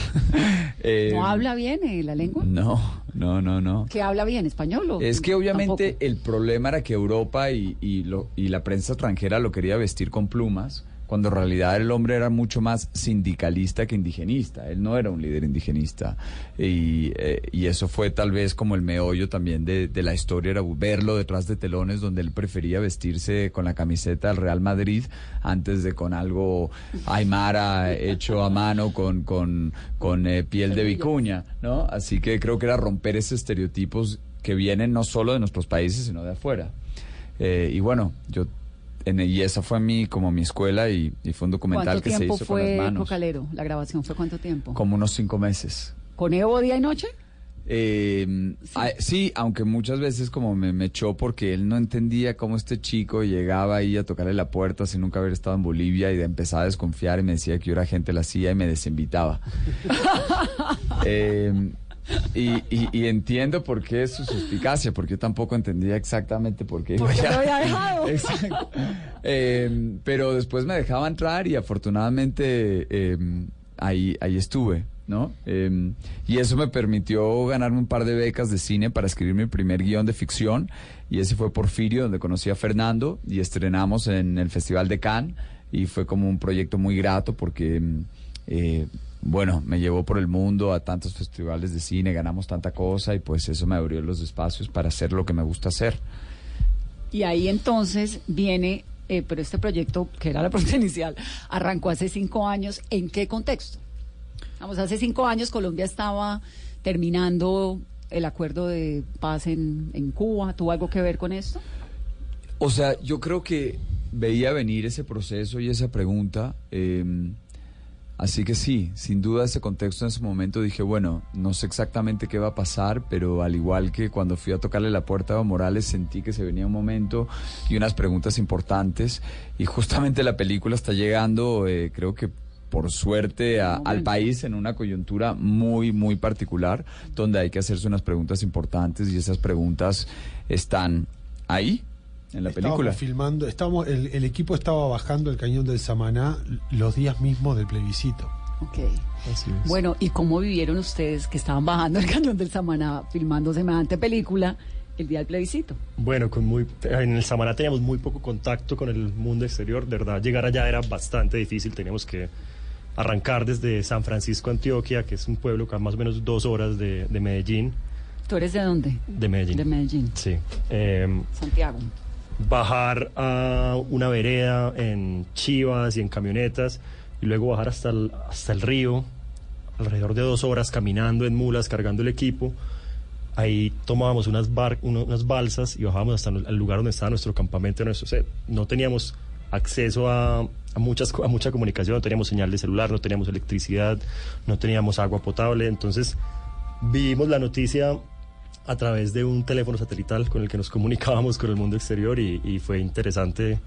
Eh, ¿No habla bien eh, la lengua? No, no, no, no. ¿Que habla bien español? o Es que obviamente tampoco? el problema era que Europa y, y, lo- y la prensa extranjera lo quería vestir con plumas, cuando en realidad el hombre era mucho más sindicalista que indigenista. Él no era un líder indigenista. Y, eh, y eso fue tal vez como el meollo también de, de la historia, era verlo detrás de telones donde él prefería vestirse con la camiseta del Real Madrid antes de con algo aymara hecho a mano con, con, con eh, piel de vicuña, ¿no? Así que creo que era romper esos estereotipos que vienen no solo de nuestros países, sino de afuera. Eh, y bueno, yo en, y esa fue mi como mi escuela y, y fue un documental ¿Cuánto que se hizo con las fue manos. Cocalero? ¿La grabación fue cuánto tiempo? Como unos cinco meses. ¿Con Evo día y noche? Eh, sí. aunque muchas veces como me, me echó porque él no entendía cómo este chico llegaba ahí a tocarle la puerta sin nunca haber estado en Bolivia y de empezaba a desconfiar y me decía que yo era gente la hacía y me desinvitaba. Eh, y, y- y entiendo por qué es su suspicacia, porque yo tampoco entendía exactamente por qué. ¿Por qué iba lo allá. había dejado? Exacto. Eh, pero después me dejaba entrar y afortunadamente eh, ahí, ahí estuve, ¿no? Eh, y eso me permitió ganarme un par de becas de cine para escribir mi primer guion de ficción. Y ese fue Porfirio, donde conocí a Fernando y estrenamos en el Festival de Cannes. Y fue como un proyecto muy grato porque... eh, bueno, me llevó por el mundo a tantos festivales de cine, ganamos tanta cosa y pues eso me abrió los espacios para hacer lo que me gusta hacer. Y ahí entonces viene, eh, pero este proyecto, que era la pregunta inicial, arrancó hace cinco años. ¿En qué contexto? Vamos, hace cinco años Colombia estaba terminando el acuerdo de paz en, en Cuba. ¿Tuvo algo que ver con esto? O sea, yo creo que veía venir ese proceso y esa pregunta. eh, así que sí, sin duda ese contexto en ese momento dije, bueno, no sé exactamente qué va a pasar, pero al igual que cuando fui a tocarle la puerta a Evo Morales, sentí que se venía un momento y unas preguntas importantes. Y justamente la película está llegando, eh, creo que por suerte, a- al país en una coyuntura muy, muy particular, donde hay que hacerse unas preguntas importantes y esas preguntas están ahí, en la Estábamos película. filmando, estábamos, el, el equipo estaba bajando el cañón del Samaná los días mismos del plebiscito. Ok. Bueno, ¿y cómo vivieron ustedes que estaban bajando el cañón del Samaná filmando semejante película el día del plebiscito? Bueno, con muy, en el Samaná teníamos muy poco contacto con el mundo exterior. De verdad, llegar allá era bastante difícil. Teníamos que arrancar desde San Francisco, Antioquia, que es un pueblo que a más o menos dos horas de, de Medellín. ¿Tú eres de dónde? De Medellín. De Medellín. Sí. Em, Santiago. Bajar a una vereda en chivas y en camionetas y luego bajar hasta el, hasta el río, alrededor de dos horas caminando en mulas, cargando el equipo. Ahí tomábamos unas, bar- unas balsas y bajábamos hasta el lugar donde estaba nuestro campamento. Nuestro, set. no teníamos acceso a, muchas, a mucha comunicación, no teníamos señal de celular, no teníamos electricidad, no teníamos agua potable. Entonces vimos la noticia a través de un teléfono satelital con el que nos comunicábamos con el mundo exterior y, y fue interesante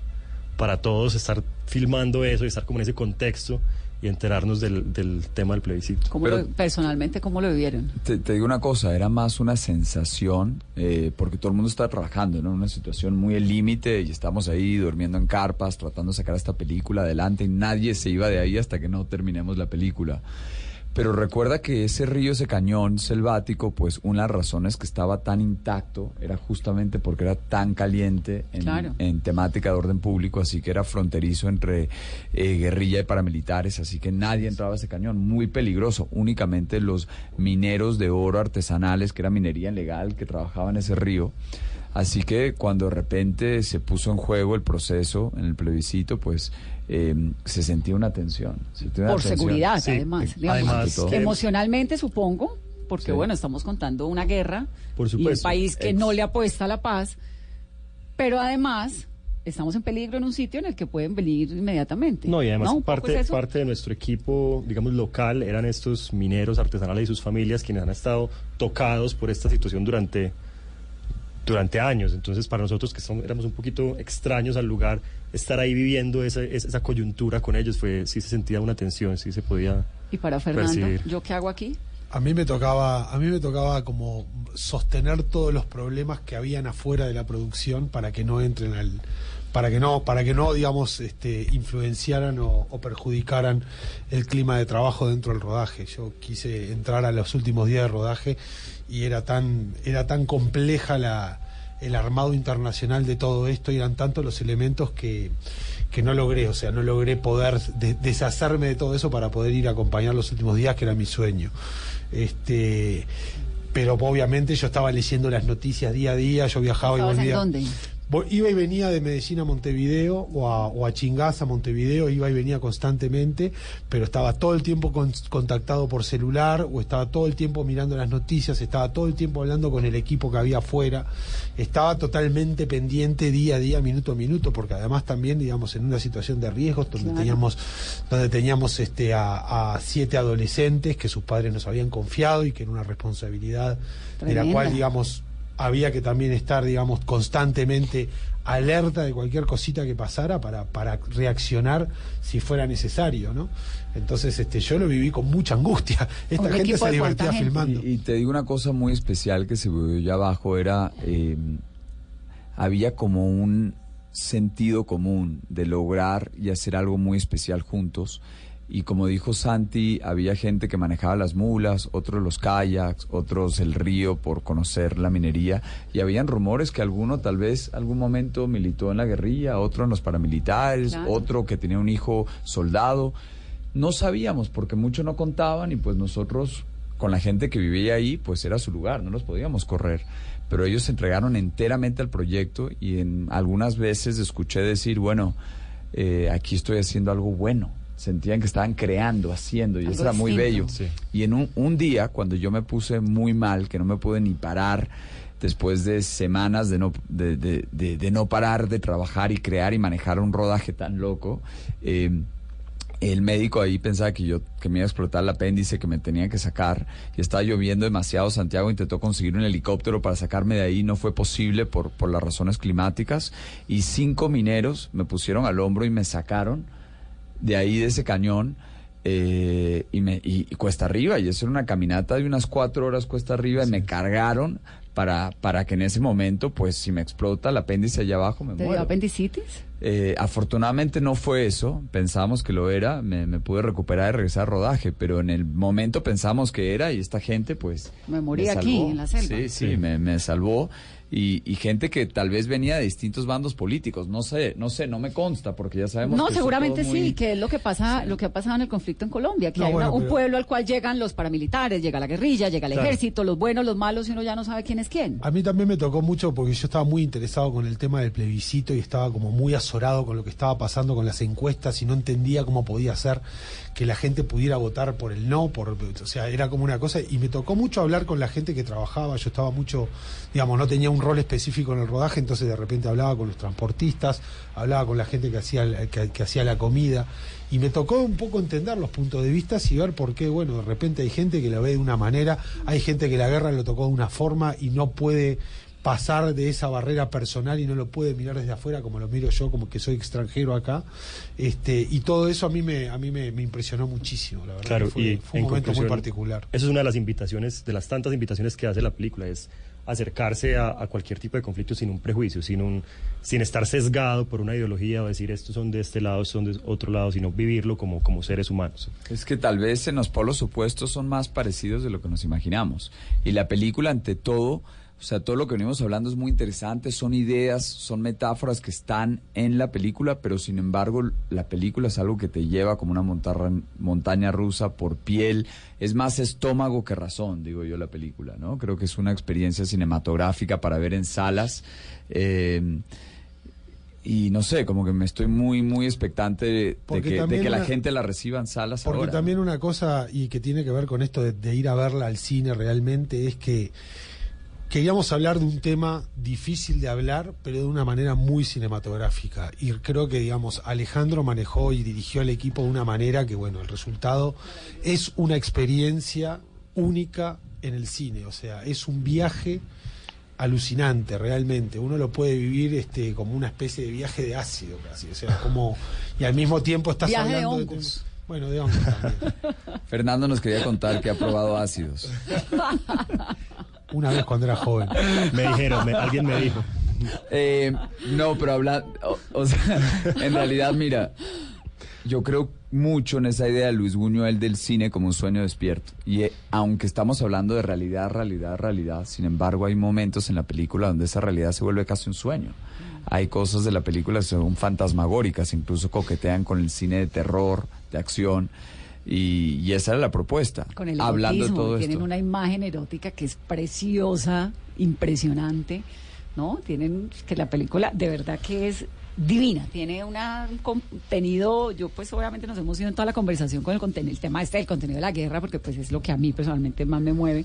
para todos estar filmando eso y estar como en ese contexto y enterarnos del, del tema del plebiscito. ¿Cómo lo- personalmente, ¿cómo lo vivieron? Te, te digo una cosa, era más una sensación, eh, porque todo el mundo está trabajando, ¿no? En una situación muy al límite y estamos ahí durmiendo en carpas, tratando de sacar esta película adelante y nadie se iba de ahí hasta que no terminemos la película. Pero recuerda que ese río, ese cañón selvático, pues una de las razones que estaba tan intacto era justamente porque era tan caliente en, Claro. en temática de orden público, así que era fronterizo entre eh, guerrilla y paramilitares, así que nadie entraba a ese cañón, muy peligroso. Únicamente los mineros de oro artesanales, que era minería ilegal, que trabajaban en ese río. Así que cuando de repente se puso en juego el proceso en el plebiscito, pues eh, se sentía una tensión. se sentía una Por tensión. seguridad, Sí, además. digamos. además, todo. Emocionalmente, supongo, porque Sí. bueno, estamos contando una guerra Por y un país que Ex- no le apuesta a la paz, pero además estamos en peligro en un sitio en el que pueden venir inmediatamente. No, y además ¿Un poco parte, es parte de nuestro equipo, digamos, local, eran estos mineros artesanales y sus familias quienes han estado tocados por esta situación durante, durante años. Entonces, para nosotros que son- éramos un poquito extraños al lugar, estar ahí viviendo esa, esa esa coyuntura con ellos, fue sí se sentía una tensión, sí se podía Y para Fernando, percibir. ¿yo qué hago aquí? A mí me tocaba, a mí me tocaba como sostener todos los problemas que habían afuera de la producción para que no entren al, para que no, para que no, digamos, este, influenciaran o, o perjudicaran el clima de trabajo dentro del rodaje. Yo quise entrar a los últimos días de rodaje y era tan, era tan compleja la, el armado internacional de todo esto y eran tantos los elementos que, que no logré, o sea, no logré poder de- deshacerme de todo eso para poder ir a acompañar los últimos días, que era mi sueño. Este, pero obviamente yo estaba leyendo las noticias día a día, yo viajaba y ¿Estabas en volvía. dónde? Iba y venía de Medellín a Montevideo o a, o a Chingaza, Montevideo, iba y venía constantemente, pero estaba todo el tiempo con- contactado por celular o estaba todo el tiempo mirando las noticias, estaba todo el tiempo hablando con el equipo que había afuera, estaba totalmente pendiente día a día, minuto a minuto, porque además también, digamos, en una situación de riesgos donde Claro. teníamos, donde teníamos este a, a siete adolescentes que sus padres nos habían confiado y que era una responsabilidad de la cual, digamos, había que también estar, digamos, constantemente alerta de cualquier cosita que pasara para, para reaccionar si fuera necesario, ¿no? Entonces, este, yo lo viví con mucha angustia. Esta gente se divertía filmando. Y, y te digo una cosa muy especial que se vio allá abajo, era, eh, había como un sentido común de lograr y hacer algo muy especial juntos. Y como dijo Santi, había gente que manejaba las mulas, otros los kayaks, otros el río por conocer la minería. Y habían rumores que alguno tal vez algún momento militó en la guerrilla, otro en los paramilitares, Claro. otro que tenía un hijo soldado no sabíamos porque muchos no contaban y pues nosotros con la gente que vivía ahí pues era su lugar, no los podíamos correr. Pero ellos se entregaron enteramente al proyecto y en algunas veces escuché decir, bueno, eh, aquí estoy haciendo algo bueno. Sentían que estaban creando, haciendo, y Algo eso era muy bello. Sí. Y en un, un día, cuando yo me puse muy mal, que no me pude ni parar, después de semanas de no, de, de- de- de no parar de trabajar y crear y manejar un rodaje tan loco, eh, el médico ahí pensaba que yo que me iba a explotar el apéndice, que me tenía que sacar, y estaba lloviendo demasiado. Santiago intentó conseguir un helicóptero para sacarme de ahí, no fue posible por, por las razones climáticas, y cinco mineros me pusieron al hombro y me sacaron de ahí de ese cañón eh, y, me, y, y cuesta arriba y eso era una caminata de unas cuatro horas cuesta arriba y me cargaron para, para que en ese momento pues si me explota el apéndice allá abajo me ¿Te dio muero. apendicitis? Eh, afortunadamente no fue eso, pensábamos que lo era, me, me pude recuperar y regresar a rodaje, pero en el momento pensamos que era y esta gente pues... Me morí me aquí, en la selva. Sí, sí, Sí. Me, me salvó y, y gente que tal vez venía de distintos bandos políticos, no sé, no sé, no me consta porque ya sabemos No, que seguramente muy- sí, que es lo que pasa, lo que ha pasado en el conflicto en Colombia, que No, hay una- un pero- pueblo al cual llegan los paramilitares, llega la guerrilla, llega el Claro. ejército, los buenos, los malos, y uno ya no sabe quién es quién. A mí también me tocó mucho porque yo estaba muy interesado con el tema del plebiscito y estaba como muy azorado con lo que estaba pasando con las encuestas y no entendía cómo podía ser que la gente pudiera votar por el no, por, o sea, era como una cosa y me tocó mucho hablar con la gente que trabajaba, yo estaba mucho, digamos, no tenía un rol específico en el rodaje, entonces de repente hablaba con los transportistas, hablaba con la gente que hacía que, que hacía la comida y me tocó un poco entender los puntos de vista y ver por qué, bueno, de repente hay gente que la ve de una manera, hay gente que la guerra lo tocó de una forma y no puede pasar de esa barrera personal y no lo puede mirar desde afuera como lo miro yo, como que soy extranjero acá. Este, y todo eso a mí me, a mí me, me impresionó muchísimo, la verdad. Claro, fue, y fue un en momento muy particular. Esa es una de las invitaciones, de las tantas invitaciones que hace la película, es acercarse a, cualquier tipo de conflicto sin un prejuicio, sin, un, sin estar sesgado por una ideología o decir estos son de este lado, estos son de otro lado, sino vivirlo como, como seres humanos. Es que tal vez en los polos opuestos son más parecidos de lo que nos imaginamos. Y la película, ante todo, o sea, todo lo que venimos hablando es muy interesante, son ideas, son metáforas que están en la película, pero sin embargo la película es algo que te lleva como una montarra- montaña rusa por piel, es más estómago que razón, digo yo, la película, ¿no? Creo que es una experiencia cinematográfica para ver en salas. eh, y no sé, como que me estoy muy, muy expectante de, que, de también que la una- gente la reciba en salas Porque ahora. también una cosa, y que tiene que ver con esto de, de ir a verla al cine realmente, es que queríamos hablar de un tema difícil de hablar, pero de una manera muy cinematográfica. Y creo que, digamos, Alejandro manejó y dirigió al equipo de una manera que, bueno, el resultado es una experiencia única en el cine. O sea, es un viaje alucinante realmente uno lo puede vivir este como una especie de viaje de ácido casi o sea como y al mismo tiempo estás Viaje de hablando de temas- bueno de hongos también Fernando nos quería contar que ha probado ácidos. una vez cuando era joven Me dijeron, me- alguien me dijo. Eh, no, pero habla, o, o sea, en realidad, mira, yo creo mucho en esa idea de Luis Buñuel del cine como un sueño despierto. Y eh, aunque estamos hablando de realidad, realidad, realidad, sin embargo hay momentos en la película donde esa realidad se vuelve casi un sueño. Hay cosas de la película que son fantasmagóricas, incluso coquetean con el cine de terror, de acción. Y, y esa era la propuesta. Con el hablando de todo tienen esto. una imagen erótica que es preciosa, impresionante, ¿no? Tienen que la película de verdad que es divina, tiene una- un contenido, yo pues obviamente nos hemos ido en toda la conversación con el contenido, el tema este del contenido de la guerra, porque pues es lo que a mí personalmente más me mueve,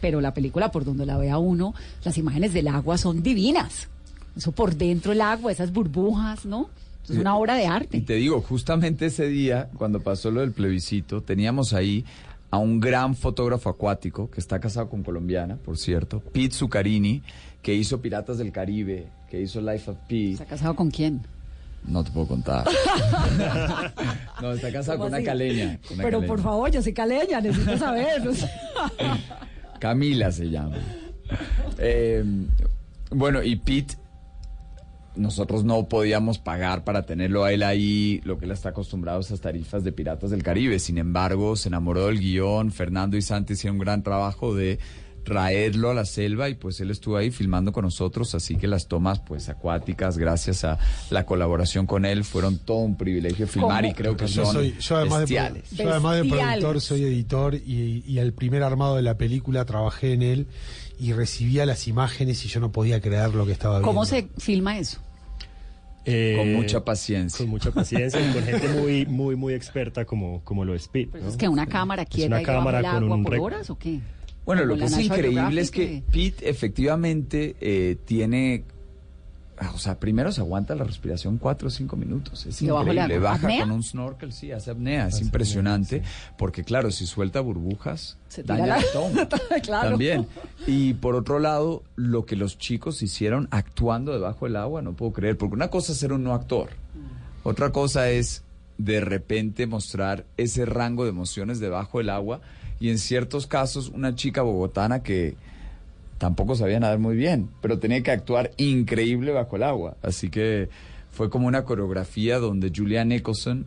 pero la película por donde la vea uno, las imágenes del agua son divinas. Eso por dentro el agua, esas burbujas, ¿no? Es una obra de arte. Y te digo, justamente ese día, cuando pasó lo del plebiscito, teníamos ahí a un gran fotógrafo acuático que está casado con colombiana, por cierto, Pete Zuccarini, que hizo Piratas del Caribe, que hizo Life of Pi. ¿Está casado con quién? No te puedo contar. no, está casado ¿Cómo con una caleña. con una Pero caleña. por favor, yo soy caleña, necesito saber. Camila se llama. Eh, bueno, y Pete, nosotros no podíamos pagar para tenerlo a él ahí, lo que él está acostumbrado a esas tarifas de Piratas del Caribe. Sin embargo, se enamoró del guion. Fernando y Santi hicieron un gran trabajo de traerlo a la selva y pues él estuvo ahí filmando con nosotros, así que las tomas pues acuáticas, gracias a la colaboración con él, fueron todo un privilegio filmar y creo que yo son soy, yo además, de, bestiales. yo además de Bestiales. productor soy editor y, y al primer armado de la película trabajé en él y recibía las imágenes y yo no podía creer lo que estaba viendo. ¿Cómo se filma eso? Eh, Con mucha paciencia. Con mucha paciencia y con gente muy, muy, muy experta como, como lo es Pete. ¿no? ¿Es que una cámara Es quieta una y debajo cámara con agua un por horas o qué? Bueno, lo que es increíble es que Pete efectivamente eh, tiene, o sea, primero se aguanta la respiración cuatro o cinco minutos. Es increíble. Baja ¿Apnea? con un snorkel, sí, hace apnea. Es impresionante porque, claro, si suelta burbujas, Se daña la- el estómago. Claro. También. Y por otro lado, lo que los chicos hicieron actuando debajo del agua, no puedo creer. Porque una cosa es ser un no actor. Otra cosa es de repente mostrar ese rango de emociones debajo del agua y en ciertos casos una chica bogotana que tampoco sabía nadar muy bien, pero tenía que actuar increíble bajo el agua. Así que fue como una coreografía donde Julia Nicholson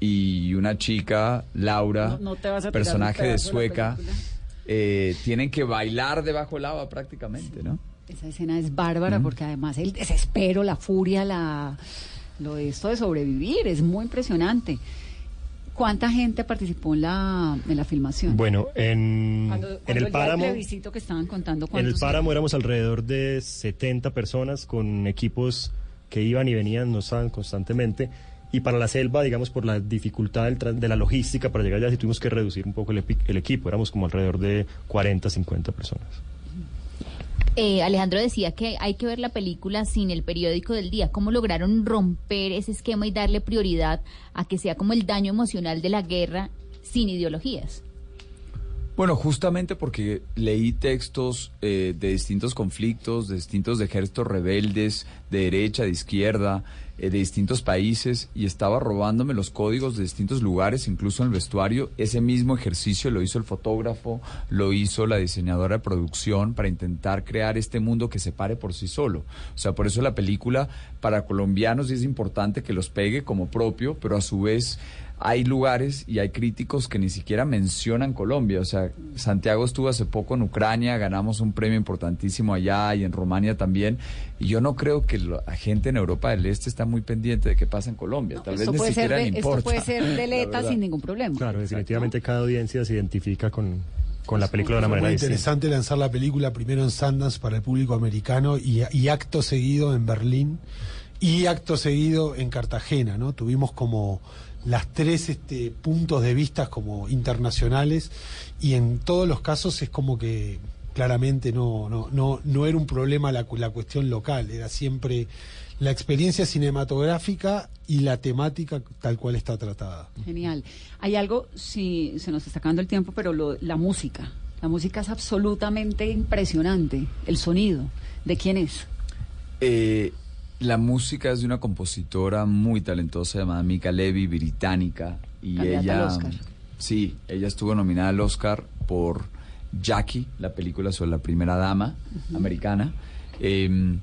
y una chica, Laura, No- no personaje de Sueca, eh, tienen que bailar debajo del agua prácticamente, ¿no? Esa escena es bárbara porque además el desespero, la furia, la lo de esto de sobrevivir es muy impresionante. ¿Cuánta gente participó en la, en la filmación? Bueno, en, Cuando- en cuando el páramo... plebiscito que estaban contando En el páramo éramos alrededor de 70 personas con equipos que iban y venían, no estaban constantemente. Y para la selva, digamos, por la dificultad del tra- de la logística para llegar allá, sí tuvimos que reducir un poco el, epi- el equipo. Éramos como alrededor de 40, 50 personas. Eh, Alejandro decía que hay que ver la película sin el periódico del día. ¿Cómo lograron romper ese esquema y darle prioridad a que sea como el daño emocional de la guerra sin ideologías? Bueno, justamente porque leí textos eh, de distintos conflictos, de distintos ejércitos rebeldes, de derecha, de izquierda, eh, de distintos países, y estaba robándome los códigos de distintos lugares, incluso en el vestuario. Ese mismo ejercicio lo hizo el fotógrafo, lo hizo la diseñadora de producción para intentar crear este mundo que se pare por sí solo. O sea, por eso la película para colombianos es importante que los pegue como propio, pero a su vez hay lugares y hay críticos que ni siquiera mencionan Colombia. O sea, Santiago estuvo hace poco en Ucrania, ganamos un premio importantísimo allá y en Rumania también. Y yo no creo que la gente en Europa del Este está muy pendiente de qué pasa en Colombia. Tal esto vez ni siquiera de- le esto importa. puede ser de la letra verdad. sin ningún problema. Claro, definitivamente cada audiencia se identifica con, con la película de una manera muy distinta. interesante lanzar la película primero en Sundance para el público americano y, y acto seguido en Berlín y acto seguido en Cartagena, ¿no? Tuvimos como las tres este, puntos de vista como internacionales y en todos los casos es como que claramente no, no, no, no era un problema la, cu- la cuestión local, era siempre la experiencia cinematográfica y la temática tal cual está tratada. Genial. Hay algo, si se nos está acabando el tiempo, pero lo- la música. La música es absolutamente impresionante. El sonido. ¿De quién es? Eh, la música es de una compositora muy talentosa llamada Mika Levy, británica. Y Candidata al ella. Oscar. Sí, ella estuvo nominada al Oscar por Jackie, la película sobre la primera dama americana. Eh,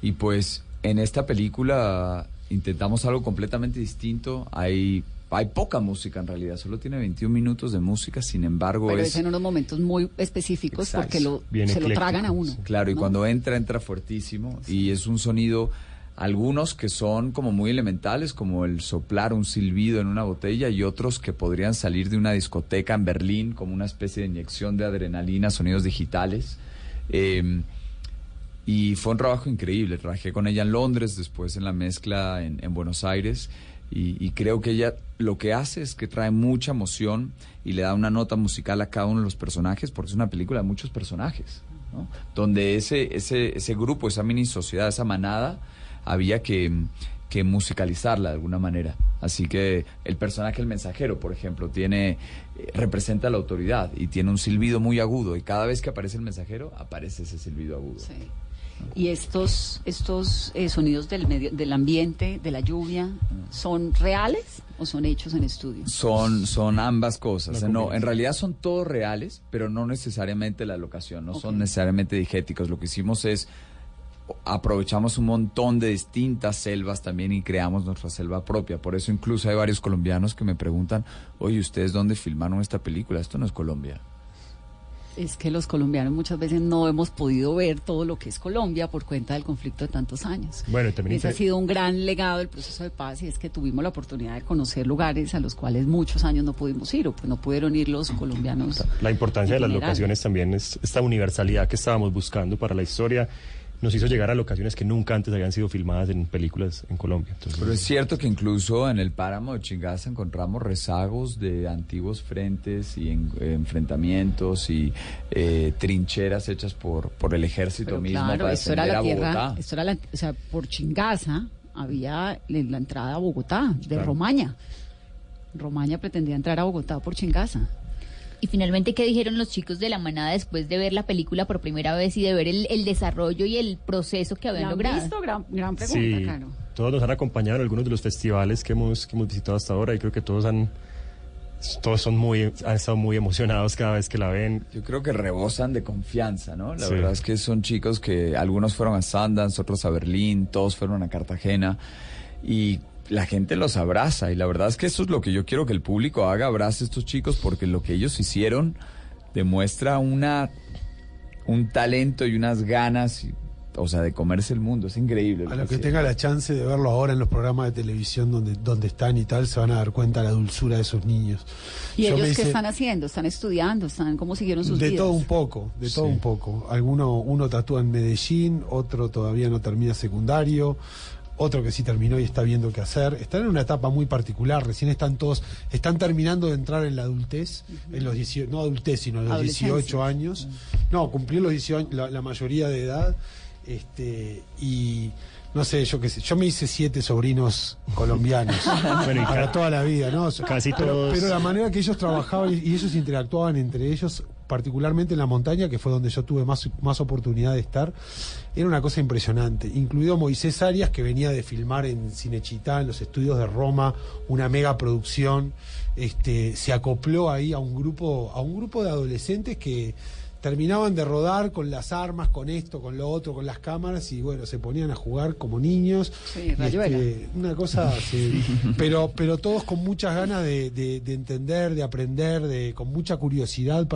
y pues en esta película intentamos algo completamente distinto. Hay, hay poca música en realidad, solo tiene 21 minutos de música, sin embargo Pero es... es en unos momentos muy específicos Exacto. porque lo, Bien se lo tragan a uno. Claro, y cuando entra, entra fuertísimo. Y es un sonido, algunos que son como muy elementales, como el soplar un silbido en una botella, y otros que podrían salir de una discoteca en Berlín, como una especie de inyección de adrenalina, sonidos digitales. Eh, y fue un trabajo increíble. Trabajé con ella en Londres, después en la mezcla en, en Buenos Aires. Y, creo que ella lo que hace es que trae mucha emoción y le da una nota musical a cada uno de los personajes, porque es una película de muchos personajes, ¿no? Donde ese, ese, ese grupo, esa mini sociedad, esa manada, había que, que musicalizarla de alguna manera. Así que el personaje, el mensajero, por ejemplo, tiene eh, representa la autoridad y tiene un silbido muy agudo. Y cada vez que aparece el mensajero, aparece ese silbido agudo. Y estos, estos eh, sonidos del medio, del ambiente, de la lluvia, ¿son reales o son hechos en estudio? Son, son ambas cosas. No, en realidad son todos reales, pero no necesariamente la locación, no son necesariamente digéticos. Lo que hicimos es aprovechamos un montón de distintas selvas también y creamos nuestra selva propia. Por eso incluso hay varios colombianos que me preguntan, oye, ¿ustedes dónde filmaron esta película? Esto no es Colombia. Es que los colombianos muchas veces no hemos podido ver todo lo que es Colombia por cuenta del conflicto de tantos años. Bueno, también Ese ha sido un gran legado del proceso de paz y es que tuvimos la oportunidad de conocer lugares a los cuales muchos años no pudimos ir o pues no pudieron ir los colombianos. La importancia de las locaciones también es esta universalidad que estábamos buscando para la historia. Nos hizo llegar a locaciones que nunca antes habían sido filmadas en películas en Colombia. Entonces, Pero es cierto que incluso en el páramo de Chingaza encontramos rezagos de antiguos frentes y en- enfrentamientos y eh, trincheras hechas por, por el ejército Pero mismo claro, para esto era defender la tierra, Bogotá. esto era la, o sea, por Chingaza había la la entrada a Bogotá de Claro. Romaña. Romaña pretendía entrar a Bogotá por Chingaza. Y finalmente, ¿qué dijeron los chicos de la manada después de ver la película por primera vez y de ver el, el desarrollo y el proceso que habían ¿La han logrado? visto? Gran, gran pregunta, sí, Caro. todos nos han acompañado en algunos de los festivales que hemos, que hemos visitado hasta ahora y creo que todos han todos son muy han estado muy emocionados cada vez que la ven. Yo creo que rebosan de confianza, ¿no? La Sí. verdad es que son chicos que algunos fueron a Sundance, otros a Berlín, todos fueron a Cartagena y la gente los abraza y la verdad es que eso es lo que yo quiero que el público haga, abrace a estos chicos porque lo que ellos hicieron demuestra una un talento y unas ganas, y- o sea, de comerse el mundo, es increíble. A los que tenga la chance de verlo ahora en los programas de televisión donde, donde están y tal, se van a dar cuenta de la dulzura de esos niños. ¿Y Yo ellos qué hice- están haciendo? ¿Están estudiando? ¿Están cómo siguieron sus de vidas? todo un poco, de todo un poco. Alguno, uno tatúa en Medellín, otro todavía no termina secundario, otro que sí terminó y está viendo qué hacer. Están en una etapa muy particular, recién están todos, están terminando de entrar en la adultez, en los 18, no adultez, sino en los Adolescencia. 18 años. No, cumplir los 18 años, la, la mayoría de edad, este, y no sé, yo qué sé, yo me hice siete sobrinos colombianos Bueno, y para toda la vida, ¿no? casi pero, todos- pero la manera que ellos trabajaban y, y ellos interactuaban entre ellos, particularmente en la montaña, que fue donde yo tuve más, más oportunidad de estar, era una cosa impresionante. Incluido Moisés Arias, que venía de filmar en Cinechitá, en los estudios de Roma, una mega producción, este, se acopló ahí a un grupo, a un grupo de adolescentes que terminaban de rodar con las armas, con esto, con lo otro, con las cámaras y bueno, se ponían a jugar como niños. Sí, este, una cosa, sí, pero, pero todos con muchas ganas de, de- de entender, de aprender, de, con mucha curiosidad.